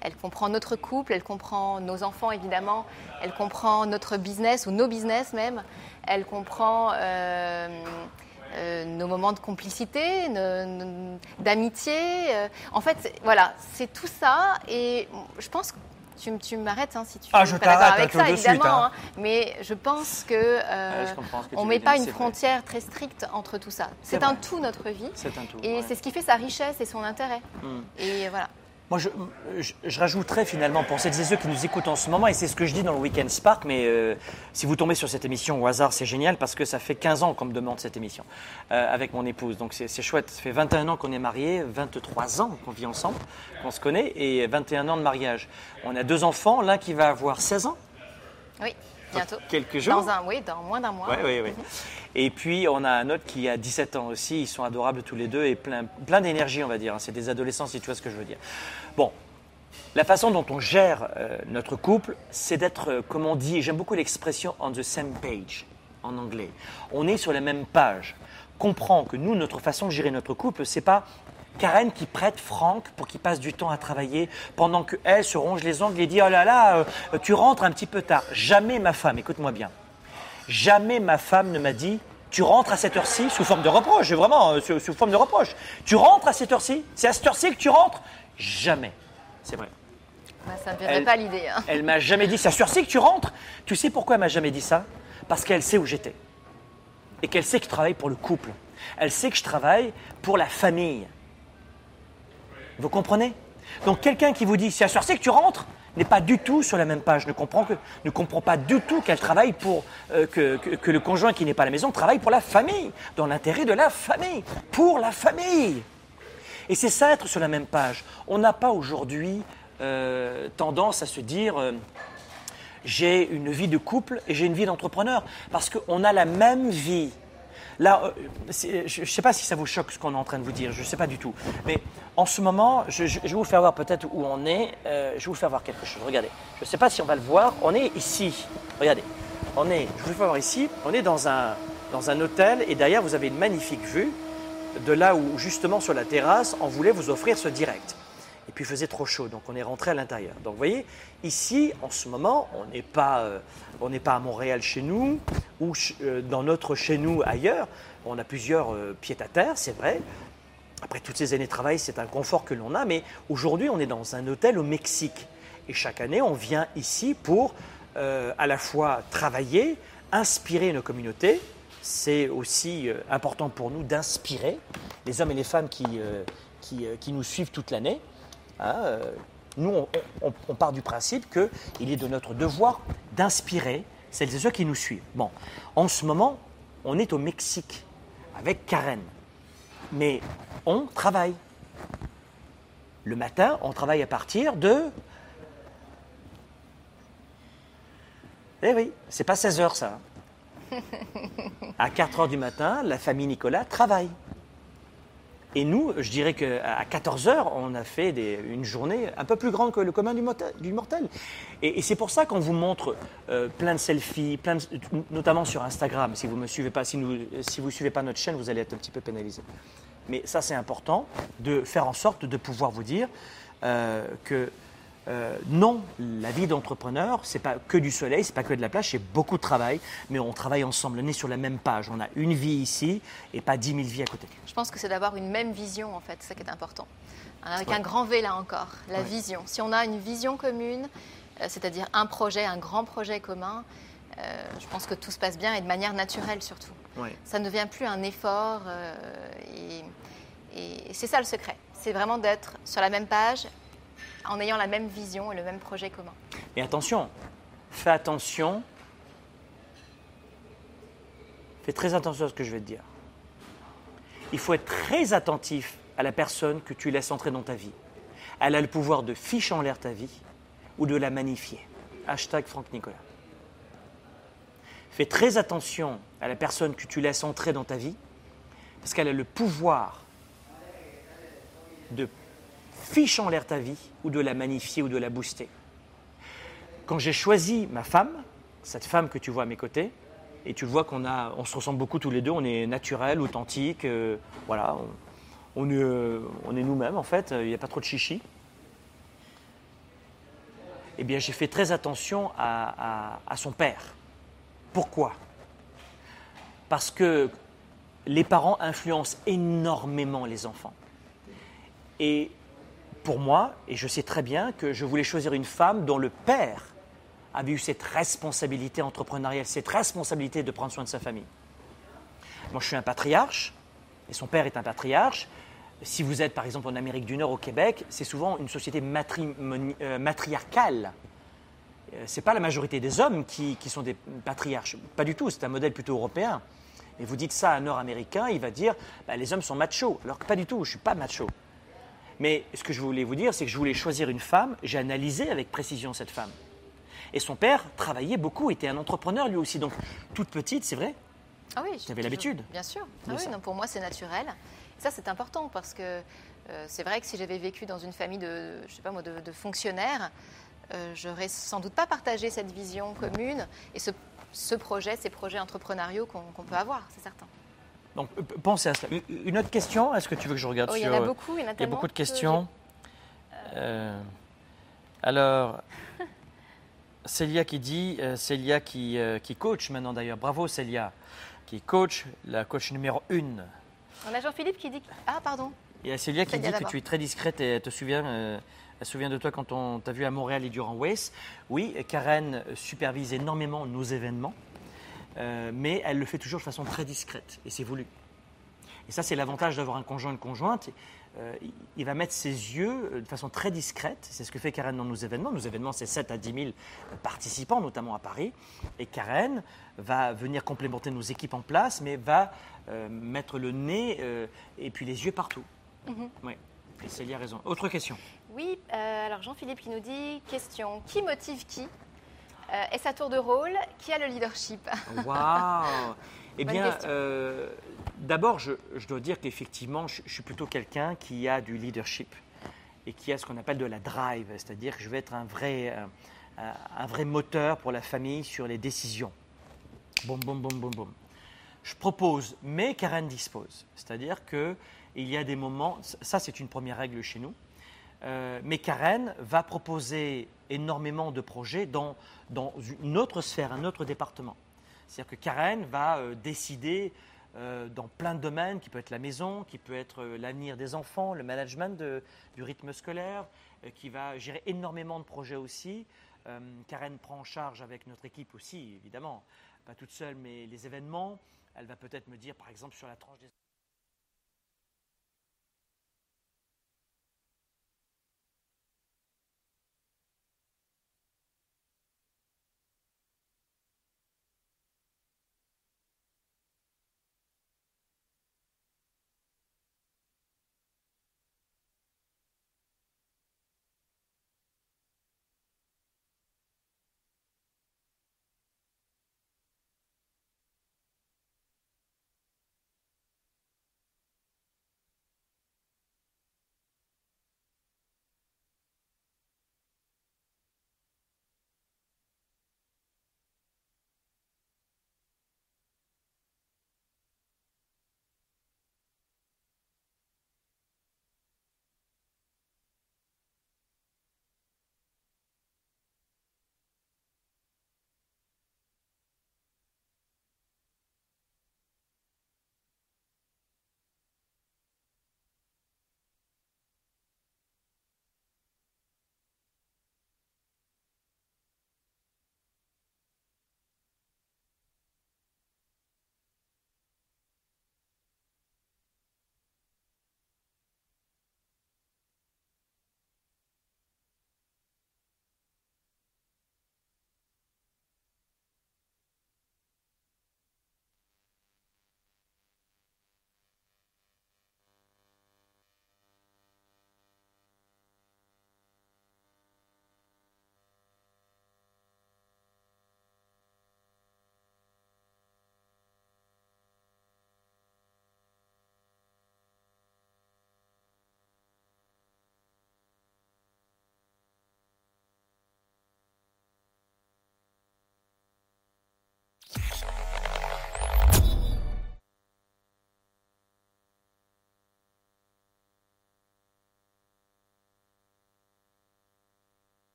elle comprend notre couple, elle comprend nos enfants évidemment, elle comprend notre business ou nos business même, elle comprend euh, nos moments de complicité, d'amitié. Euh, en fait, voilà, c'est tout ça. Et je pense que tu, tu m'arrêtes hein, si tu ah, je pas d'accord avec ça, évidemment. Hein. Hein. mais je pense que euh, on met pas une frontière très stricte entre tout ça. C'est un tout notre vie. Un tout, et c'est ce qui fait sa richesse et son intérêt. Hmm. Et voilà. Moi, je, je, rajouterais finalement pour celles et ceux qui nous écoutent en ce moment, et c'est ce que je dis dans le Weekend Spark, mais euh, si vous tombez sur cette émission au hasard, c'est génial parce que ça fait 15 ans qu'on me demande cette émission euh, avec mon épouse. Donc c'est chouette. Ça fait 21 ans qu'on est mariés, 23 ans qu'on vit ensemble, qu'on se connaît, et 21 ans de mariage. On a deux enfants, l'un qui va avoir 16 ans. Oui, bientôt. Quelques jours. Dans un, oui, dans moins d'un mois. Oui, oui, oui. Et puis, on a un autre qui a 17 ans aussi. Ils sont adorables tous les deux et plein, plein d'énergie, on va dire. C'est des adolescents, si tu vois ce que je veux dire. Bon, la façon dont on gère euh, notre couple, c'est d'être, euh, comme on dit, j'aime beaucoup l'expression on the same page en anglais. On est sur la même page. Comprends que nous, notre façon de gérer notre couple, c'est pas Karen qui prête Franck pour qu'il passe du temps à travailler pendant qu'elle se ronge les ongles et dit Oh là là, euh, tu rentres un petit peu tard. Jamais ma femme, écoute-moi bien, Jamais ma femme ne m'a dit tu rentres à cette heure-ci sous forme de reproche, vraiment sous, forme de reproche. Tu rentres à cette heure-ci C'est à cette heure-ci que tu rentres Jamais. C'est vrai. ça ne me pas l'idée. Hein. Elle m'a jamais dit cette heure-ci que tu rentres. Tu sais pourquoi elle m'a jamais dit ça? Parce qu'elle sait où j'étais. Et qu'elle sait que je travaille pour le couple. Elle sait que je travaille pour la famille. Vous comprenez? Donc quelqu'un qui vous dit c'est à que tu rentres, n'est pas du tout sur la même page, ne comprend, que, ne comprend pas du tout qu'elle travaille pour, euh, que, que, le conjoint qui n'est pas à la maison travaille pour la famille, dans l'intérêt de la famille, pour la famille. Et c'est ça être sur la même page. On n'a pas aujourd'hui euh, tendance à se dire euh, j'ai une vie de couple et j'ai une vie d'entrepreneur, parce qu'on a la même vie. Là, euh, je ne sais pas si ça vous choque ce qu'on est en train de vous dire, je ne sais pas du tout. Mais en ce moment, je, vais vous faire voir peut-être où on est. Je vais vous faire voir quelque chose. Regardez, je ne sais pas si on va le voir. On est ici. Regardez, on est, je vous fais voir ici, on est dans un, dans un hôtel et derrière, vous avez une magnifique vue de là où, justement, sur la terrasse, on voulait vous offrir ce direct. Et puis il faisait trop chaud, donc on est rentré à l'intérieur. Donc vous voyez, ici, en ce moment, on n'est pas, euh, pas à Montréal chez nous ou euh, dans notre chez nous ailleurs. On a plusieurs euh, pieds à terre, c'est vrai. Après toutes ces années de travail, c'est un confort que l'on a, mais aujourd'hui, on est dans un hôtel au Mexique. Et chaque année, on vient ici pour à la fois travailler, inspirer nos communautés. C'est aussi euh, important pour nous d'inspirer les hommes et les femmes qui, euh, euh, nous suivent toute l'année. Hein, euh, nous, on, part du principe qu'il est de notre devoir d'inspirer celles et ceux qui nous suivent. Bon, en ce moment, on est au Mexique avec Karen, mais on travaille. Le matin, on travaille à partir de... Eh oui, c'est pas 16 heures ça. À 4 heures du matin, la famille Nicolas travaille. Et nous, je dirais qu'à 14 heures, on a fait une journée un peu plus grande que le commun du, mortel. Et, c'est pour ça qu'on vous montre euh, plein de selfies, plein notamment sur Instagram. Si vous ne suivez pas, si suivez pas notre chaîne, vous allez être un petit peu pénalisé. Mais ça, c'est important de faire en sorte de pouvoir vous dire euh, que euh, non, la vie d'entrepreneur, c'est pas que du soleil, c'est pas que de la plage, c'est beaucoup de travail, mais on travaille ensemble, on est sur la même page. On a une vie ici et pas 10 000 vies à côté. Je pense que c'est d'avoir une même vision, en fait, c'est ça qui est important. Avec Ouais. un grand V, là encore, la Ouais. vision. Si on a une vision commune, euh, c'est-à-dire un projet, un grand projet commun, euh, je pense que tout se passe bien et de manière naturelle surtout. Ouais. Ça ne devient plus un effort et, et c'est ça le secret. C'est vraiment d'être sur la même page en ayant la même vision et le même projet commun. Mais attention, fais attention, fais très attention à ce que je vais te dire. Il faut être très attentif à la personne que tu laisses entrer dans ta vie. Elle a le pouvoir de ficher en l'air ta vie ou de la magnifier. Hashtag Franck Nicolas. Fais très attention à la personne que tu laisses entrer dans ta vie parce qu'elle a le pouvoir de ficher en l'air ta vie ou de la magnifier ou de la booster. Quand j'ai choisi ma femme, cette femme que tu vois à mes côtés, et tu vois qu'on a, on se ressemble beaucoup tous les deux, on est naturel, authentique, euh, voilà, on, on est, euh, on est nous-mêmes en fait, il n'y a pas trop de chichi. Eh bien, j'ai fait très attention à, à- à son père. Pourquoi? Parce que les parents influencent énormément les enfants. Et pour moi, et je sais très bien que je voulais choisir une femme dont le père avait eu cette responsabilité entrepreneuriale, cette responsabilité de prendre soin de sa famille. Moi, je suis un patriarche, et son père est un patriarche. Si vous êtes, par exemple, en Amérique du Nord, au Québec, c'est souvent une société euh, matriarcale. Euh, Ce n'est pas la majorité des hommes qui, qui sont des patriarches. Pas du tout, c'est un modèle plutôt européen. Et vous dites ça à un Nord-Américain, il va dire bah, les hommes sont machos. Alors que pas du tout, je ne suis pas macho. Mais ce que je voulais vous dire, c'est que je voulais choisir une femme. J'ai analysé avec précision cette femme. Et son père travaillait beaucoup, était un entrepreneur lui aussi. Donc, toute petite, c'est vrai. Ah oui, Tu avais toujours- l'habitude Bien sûr. Ah oui, non, pour moi, c'est naturel. Et ça, c'est important parce que euh, c'est vrai que si j'avais vécu dans une famille de, je sais pas moi, de, de fonctionnaires, euh, j'aurais sans doute pas partagé cette vision commune et ce, ce projet, ces projets entrepreneuriaux qu'on qu'on peut avoir, c'est certain. Donc, euh, pensez à cela. Une- autre question Est-ce que tu veux que je regarde Oh, il y sur... en a euh, beaucoup, il y en a Il y a beaucoup de que questions. Euh, alors, Célia qui dit, Célia qui, qui coach maintenant d'ailleurs, bravo Célia, qui coach, la coach numéro une. On a Jean-Philippe qui dit. Ah, pardon. Il y a Célia qui dit que tu es très discrète et elle te souvient, euh, elle se souvient de toi quand on t'a vu à Montréal et durant Waze. Oui, Karen supervise énormément nos événements, euh, mais elle le fait toujours de façon très discrète et c'est voulu. Et ça, c'est l'avantage d'avoir un conjoint, une conjointe. Euh, il- va mettre ses yeux euh, de façon très discrète. C'est ce que fait Karen dans nos événements. Nos événements, c'est 7 à 10 000 participants, notamment à Paris. Et Karen va venir complémenter nos équipes en place, mais va euh, mettre le nez euh, et puis les yeux partout. Mhm. Oui, et Célia a raison. Autre question. Oui, alors Jean-Philippe qui nous dit question qui motive qui? Euh, Est-ce à tour de rôle Qui a le leadership? Waouh Eh bien, euh, d'abord, je, je dois dire qu'effectivement, je, je suis plutôt quelqu'un qui a du leadership et qui a ce qu'on appelle de la drive, c'est-à-dire que je vais être un vrai, euh, un, vrai moteur pour la famille sur les décisions. Boum, boum, boum, boum, boum. Je propose, mais Karen dispose. C'est-à-dire que il y a des moments, ça c'est une première règle chez nous, euh, mais Karen va proposer énormément de projets dans, dans une autre sphère, un autre département. C'est-à-dire que Karen va euh, décider euh, dans plein de domaines, qui peut être la maison, qui peut être l'avenir des enfants, le management du rythme scolaire, qui va gérer énormément de projets aussi. Karen prend en charge avec notre équipe aussi, évidemment, pas toute seule, mais les événements. Elle va peut-être me dire, par exemple, sur la tranche des...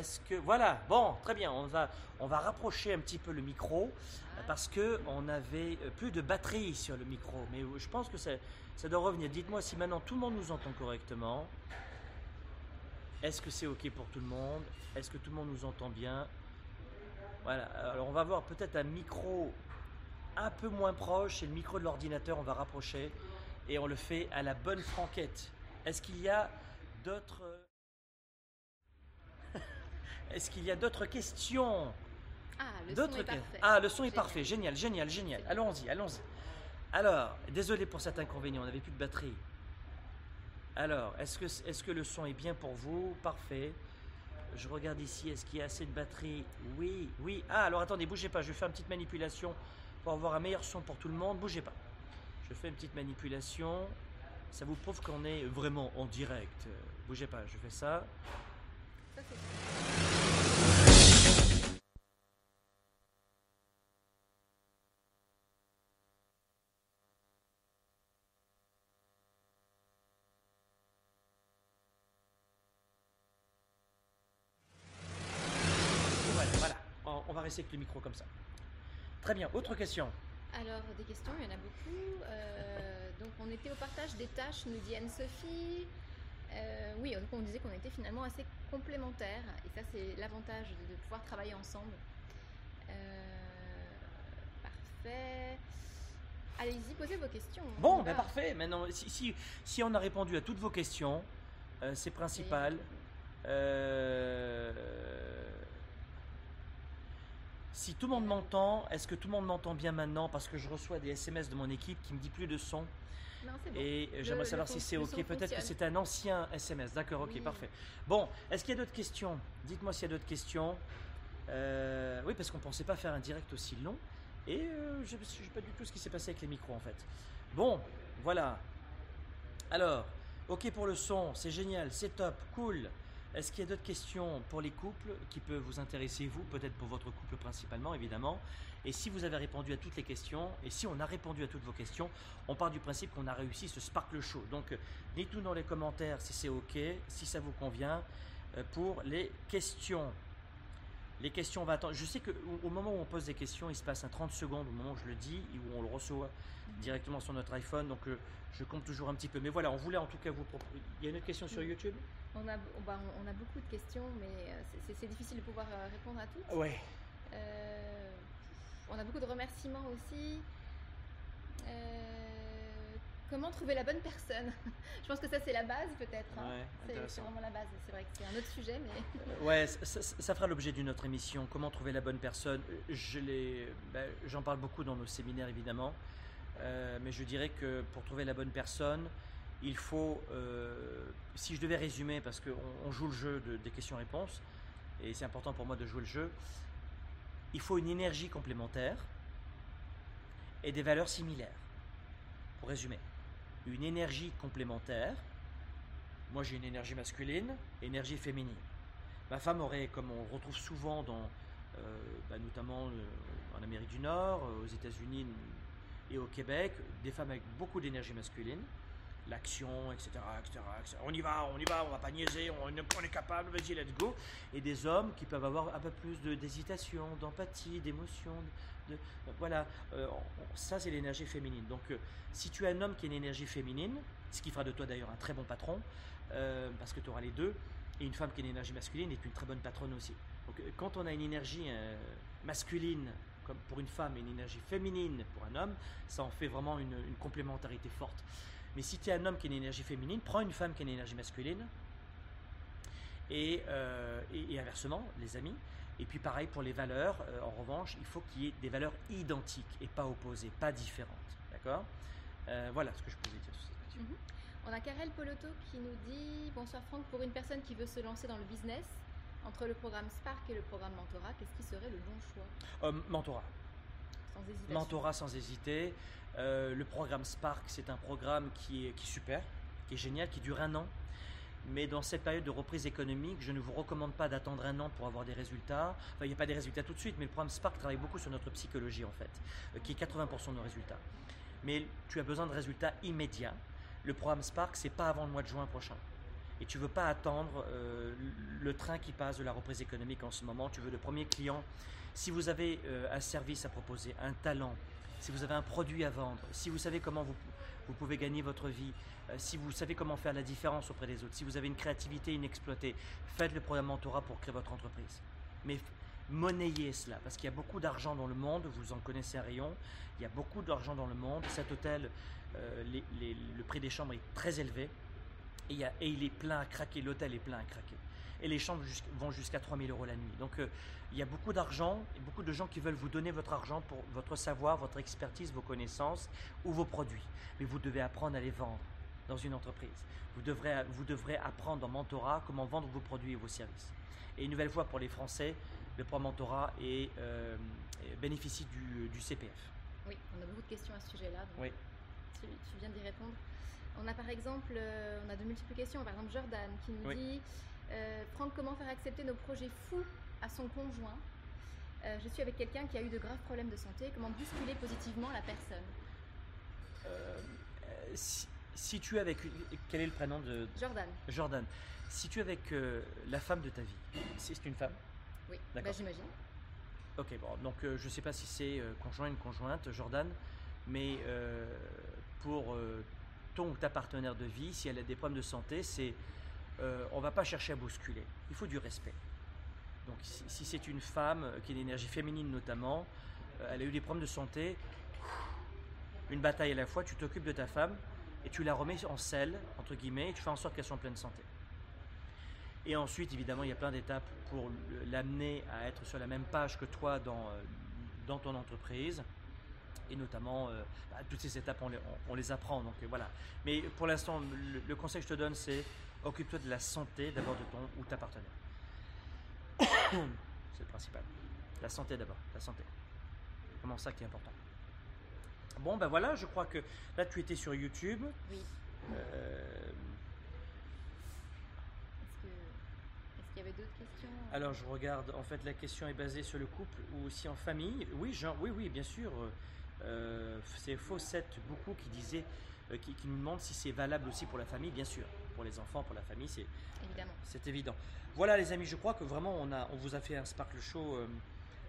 Est-ce que voilà, bon, très bien, on va on va rapprocher un petit peu le micro euh, parce que on avait euh, plus de batterie sur le micro, mais euh, je pense que ça, ça doit revenir. Dites-moi si maintenant tout le monde nous entend correctement. Est-ce que c'est ok pour tout le monde? Est-ce que tout le monde nous entend bien? Voilà. Alors on va voir peut-être un micro un peu moins proche et le micro de l'ordinateur on va rapprocher et on le fait à la bonne franquette. Est-ce qu'il y a d'autres est-ce qu'il y a d'autres questions Ah, le son est parfait. Ah, le son est Génial. parfait. Génial, génial, génial. Allons-y, allons-y. Alors, désolé pour cet inconvénient, on n'avait plus de batterie. Alors, est-ce que, est que le son est bien pour vous? Parfait. Je regarde ici, est-ce qu'il y a assez de batterie? Oui, oui. Ah, alors attendez, bougez pas, je vais faire une petite manipulation pour avoir un meilleur son pour tout le monde. Bougez pas. Je fais une petite manipulation. Ça vous prouve qu'on est vraiment en direct. Euh, Bougez pas, je fais ça. Ça, Avec le micro comme ça. Très bien. Autre question Alors, des questions, il y en a beaucoup. Euh, donc, on était au partage des tâches, nous dit Anne-Sophie. Euh, oui, donc on disait qu'on était finalement assez complémentaires. Et ça, c'est l'avantage de, de pouvoir travailler ensemble. Euh, parfait. Allez-y, posez vos questions. On Bon, ben va. parfait. Maintenant, si, si, si on a répondu à toutes vos questions, c'est principal. Euh, si tout le monde m'entend, est-ce que tout le monde m'entend bien maintenant Parce que je reçois des SMS de mon équipe qui me dit plus de son. Non, c'est bon. Et j'aimerais savoir si c'est OK. Peut-être que c'est un ancien SMS. D'accord, OK, Oui. parfait. Bon, est-ce qu'il y a d'autres questions? Dites-moi s'il y a d'autres questions. Euh, oui, parce qu'on ne pensait pas faire un direct aussi long. Et euh, je ne sais pas du tout ce qui s'est passé avec les micros en fait. Bon, voilà. Alors, OK pour le son, c'est génial, c'est top, cool. Est-ce qu'il y a d'autres questions pour les couples qui peuvent vous intéresser, vous, peut-être pour votre couple principalement, évidemment? Et si vous avez répondu à toutes les questions, et si on a répondu à toutes vos questions, on part du principe qu'on a réussi ce Sparkle Show. Donc, euh, dites-nous dans les commentaires si c'est OK, si ça vous convient, euh, pour les questions. Les questions, on va attendre. Je sais qu'au au moment où on pose des questions, il se passe un 30 secondes au moment où je le dis, et où on le reçoit directement sur notre iPhone. Donc, euh, je compte toujours un petit peu. Mais voilà, on voulait en tout cas vous proposer. Il y a une autre question sur. YouTube? On a, bah, on a beaucoup de questions, mais euh, c'est- difficile de pouvoir euh, répondre à toutes. Ouais. Euh, on a beaucoup de remerciements aussi. Euh, comment trouver la bonne personne? Je pense que ça, c'est la base, peut-être. hein. Ouais, C'est- vraiment la base. C'est vrai que c'est un autre sujet, mais. Ouais, ça, fera l'objet d'une autre émission. Comment trouver la bonne personne? Je l'ai, ben, j'en parle beaucoup dans nos séminaires évidemment, Euh, mais je dirais que pour trouver la bonne personne, il faut, euh, si je devais résumer, parce qu'on on joue le jeu de- des questions-réponses, et c'est important pour moi de jouer le jeu, il faut une énergie complémentaire et des valeurs similaires. Pour résumer, une énergie complémentaire. Moi, j'ai une énergie masculine, énergie féminine. Ma femme aurait, comme on retrouve souvent dans, euh, bah, notamment euh, en Amérique du Nord, aux États-Unis et au Québec, des femmes avec beaucoup d'énergie masculine, l'action, etc., etc.. On y va, on y va, on va pas niaiser, on, est capable, vas-y, let's go. Et des hommes qui peuvent avoir un peu plus de- d'hésitation, d'empathie, d'émotion. De, de- voilà, Euh, ça c'est l'énergie féminine. Donc, euh, si tu as un homme qui a une énergie féminine, ce qui fera de toi d'ailleurs un très bon patron, euh, parce que tu auras les deux, et une femme qui a une énergie masculine est une très bonne patronne aussi. Donc, quand on a une énergie masculine comme pour une femme et une énergie féminine pour un homme, ça en fait vraiment une complémentarité forte. Mais si tu es un homme qui a une énergie féminine, prends une femme qui a une énergie masculine, et, euh, et, et inversement, les amis. Et puis pareil pour les valeurs, euh, en revanche, il faut qu'il y ait des valeurs identiques et pas opposées, pas différentes. D'accord? Euh, Voilà ce que je pouvais dire sur cette question. Mhm. On a Karel Poloto qui nous dit Bonsoir Franck, pour une personne qui veut se lancer dans le business, entre le programme Spark et le programme Mentorat, qu'est-ce qui serait le bon choix? Mentorat. Sans hésitation. Mentorat sans hésiter. Euh, le programme Spark, c'est un programme qui est, super, qui est génial, qui dure un an. Mais dans cette période de reprise économique, je ne vous recommande pas d'attendre un an pour avoir des résultats. Enfin, il n'y a pas des résultats tout de suite, mais le programme Spark travaille beaucoup sur notre psychologie, en fait, euh, qui est 80% de nos résultats. Mais tu as besoin de résultats immédiats. Le programme Spark, c'est pas avant le mois de juin prochain. Et tu veux pas attendre euh, le train qui passe de la reprise économique en ce moment. Tu veux le premier client. Si vous avez un service à proposer, un talent, si vous avez un produit à vendre, si vous savez comment vous, vous pouvez gagner votre vie, euh, si vous savez comment faire la différence auprès des autres, si vous avez une créativité inexploitée, faites le programme Mentorat pour créer votre entreprise. Mais monnayez cela, parce qu'il y a beaucoup d'argent dans le monde, vous en connaissez un rayon, il y a beaucoup d'argent dans le monde. Cet hôtel, euh, le prix des chambres est très élevé. Et, il est plein à craquer, l'hôtel est plein à craquer. Et les chambres vont jusqu'à 3000 euros la nuit. Donc euh, il y a beaucoup d'argent et beaucoup de gens qui veulent vous donner votre argent pour votre savoir, votre expertise, vos connaissances ou vos produits. Mais vous devez apprendre à les vendre dans une entreprise. Vous devrez, vous devrez apprendre en mentorat comment vendre vos produits et vos services. Et une nouvelle fois pour les Français, le programme mentorat est, euh, bénéficie du, du CPF. Oui, on a beaucoup de questions à ce sujet-là. Oui. Tu, tu viens d'y répondre. On a par exemple, euh, on a de multiples questions. Par exemple, Jordan qui nous Oui. dit euh, Franck, comment faire accepter nos projets fous à son conjoint Euh, Je suis avec quelqu'un qui a eu de graves problèmes de santé. Comment bousculer positivement la personne Euh, si, si tu es avec une- quel est le prénom de Jordan. Jordan. Si tu es avec euh, la femme de ta vie, c'est une femme. Oui, D'accord. bah, j'imagine. Ok, bon, donc euh, je ne sais pas si c'est euh, conjoint une conjointe, Jordan, mais euh, pour euh, ton ou ta partenaire de vie, si elle a des problèmes de santé, c'est euh, on va pas chercher à bousculer. Il faut du respect. Donc si, c'est une femme euh, qui a une énergie féminine notamment, euh, elle a eu des problèmes de santé, une bataille à la fois, tu t'occupes de ta femme et tu la remets en selle, entre guillemets, et tu fais en sorte qu'elle soit en pleine santé. Et ensuite, évidemment, il y a plein d'étapes pour l'amener à être sur la même page que toi dans, euh, ton entreprise. et notamment bah, toutes ces étapes, on les, apprend. Donc voilà. Mais pour l'instant, le conseil que je te donne, c'est occupe-toi de la santé d'abord de ton ou ta partenaire. c'est le principal. La santé d'abord, la santé. C'est vraiment ça qui est important. Bon, ben voilà, je crois que là, tu étais sur YouTube. Oui. Euh, Est-ce que- qu'il y avait d'autres questions? Alors, je regarde, en fait, la question est basée sur le couple ou aussi en famille. Oui, oui, oui, bien sûr. Euh, c'est Fawcett beaucoup qui disait, euh, qui, qui nous demande si c'est valable aussi pour la famille, bien sûr. Pour les enfants, pour la famille, c'est Évidemment. c'est évident. Voilà les amis, je crois que vraiment on, a, on vous a fait un Sparkle Show euh,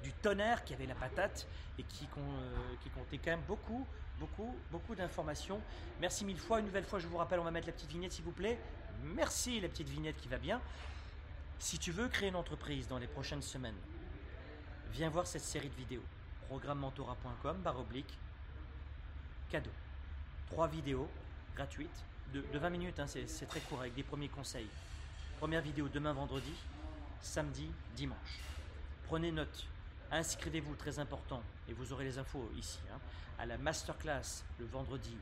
du tonnerre qui avait la patate et qui, euh, qui comptait quand même beaucoup, beaucoup, beaucoup d'informations. Merci mille fois. Une nouvelle fois, je vous rappelle, on va mettre la petite vignette s'il vous plaît. Merci la petite vignette qui va bien. Si tu veux créer une entreprise dans les prochaines semaines, viens voir cette série de vidéos. Programmementora.com, barre oblique, cadeau. Trois vidéos gratuites de, de 20 minutes, hein, c'est très court avec des premiers conseils. Première vidéo demain vendredi, samedi, dimanche. Prenez note, inscrivez-vous, très important, et vous aurez les infos ici, hein, à la masterclass le vendredi.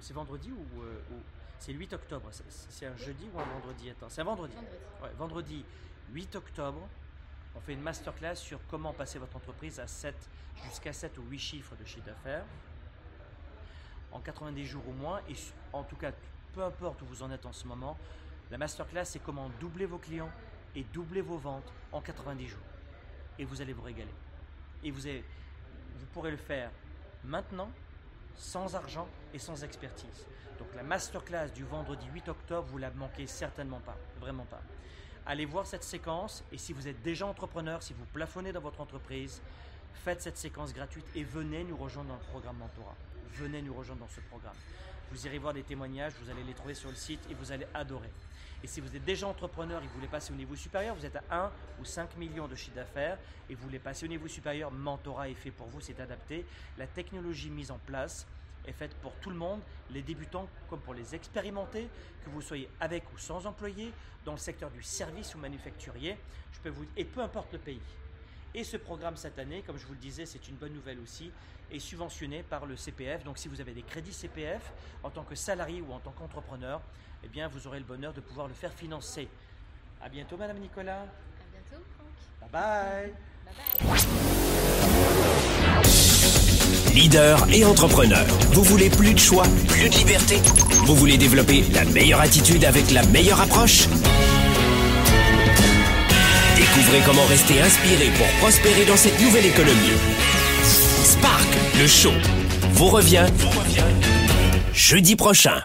C'est vendredi ou, euh, ou- c'est le 8 octobre C'est- un jeudi ou un vendredi Attends, c'est un vendredi. Ouais, vendredi 8 octobre, on fait une masterclass sur comment passer votre entreprise à 7 jusqu'à 7 ou 8 chiffres de chiffre d'affaires en 90 jours au moins. Et en tout cas, peu importe où vous en êtes en ce moment, la masterclass, c'est comment doubler vos clients et doubler vos ventes en 90 jours. Et vous allez vous régaler. Et vous, vous pourrez le faire maintenant, sans argent et sans expertise. Donc la masterclass du vendredi 8 octobre, vous la manquez certainement pas, vraiment pas. Allez voir cette séquence et si vous êtes déjà entrepreneur, si vous plafonnez dans votre entreprise, faites cette séquence gratuite et venez nous rejoindre dans le programme Mentorat. Venez nous rejoindre dans ce programme. Vous irez voir des témoignages, vous allez les trouver sur le site et vous allez adorer. Et si vous êtes déjà entrepreneur et vous voulez passer au niveau supérieur, vous êtes à 1 ou 5 millions de chiffre d'affaires et vous voulez passer au niveau supérieur, Mentorat est fait pour vous, c'est adapté. La technologie mise en place est faite pour tout le monde, les débutants comme pour les expérimentés, que vous soyez avec ou sans employé, dans le secteur du service ou manufacturier, je peux vous et peu importe le pays. Et ce programme cette année, comme je vous le disais, c'est une bonne nouvelle aussi, est subventionné par le CPF. Donc si vous avez des crédits CPF en tant que salarié ou en tant qu'entrepreneur, eh bien vous aurez le bonheur de pouvoir le faire financer. À bientôt Madame Nicolas. À bientôt, Franck. Bye bye. Bye bye. Leader et entrepreneur. Vous voulez plus de choix, plus de liberté? Vous voulez développer la meilleure attitude avec la meilleure approche? Découvrez comment rester inspiré pour prospérer dans cette nouvelle économie. Spark, le show, vous revient jeudi prochain.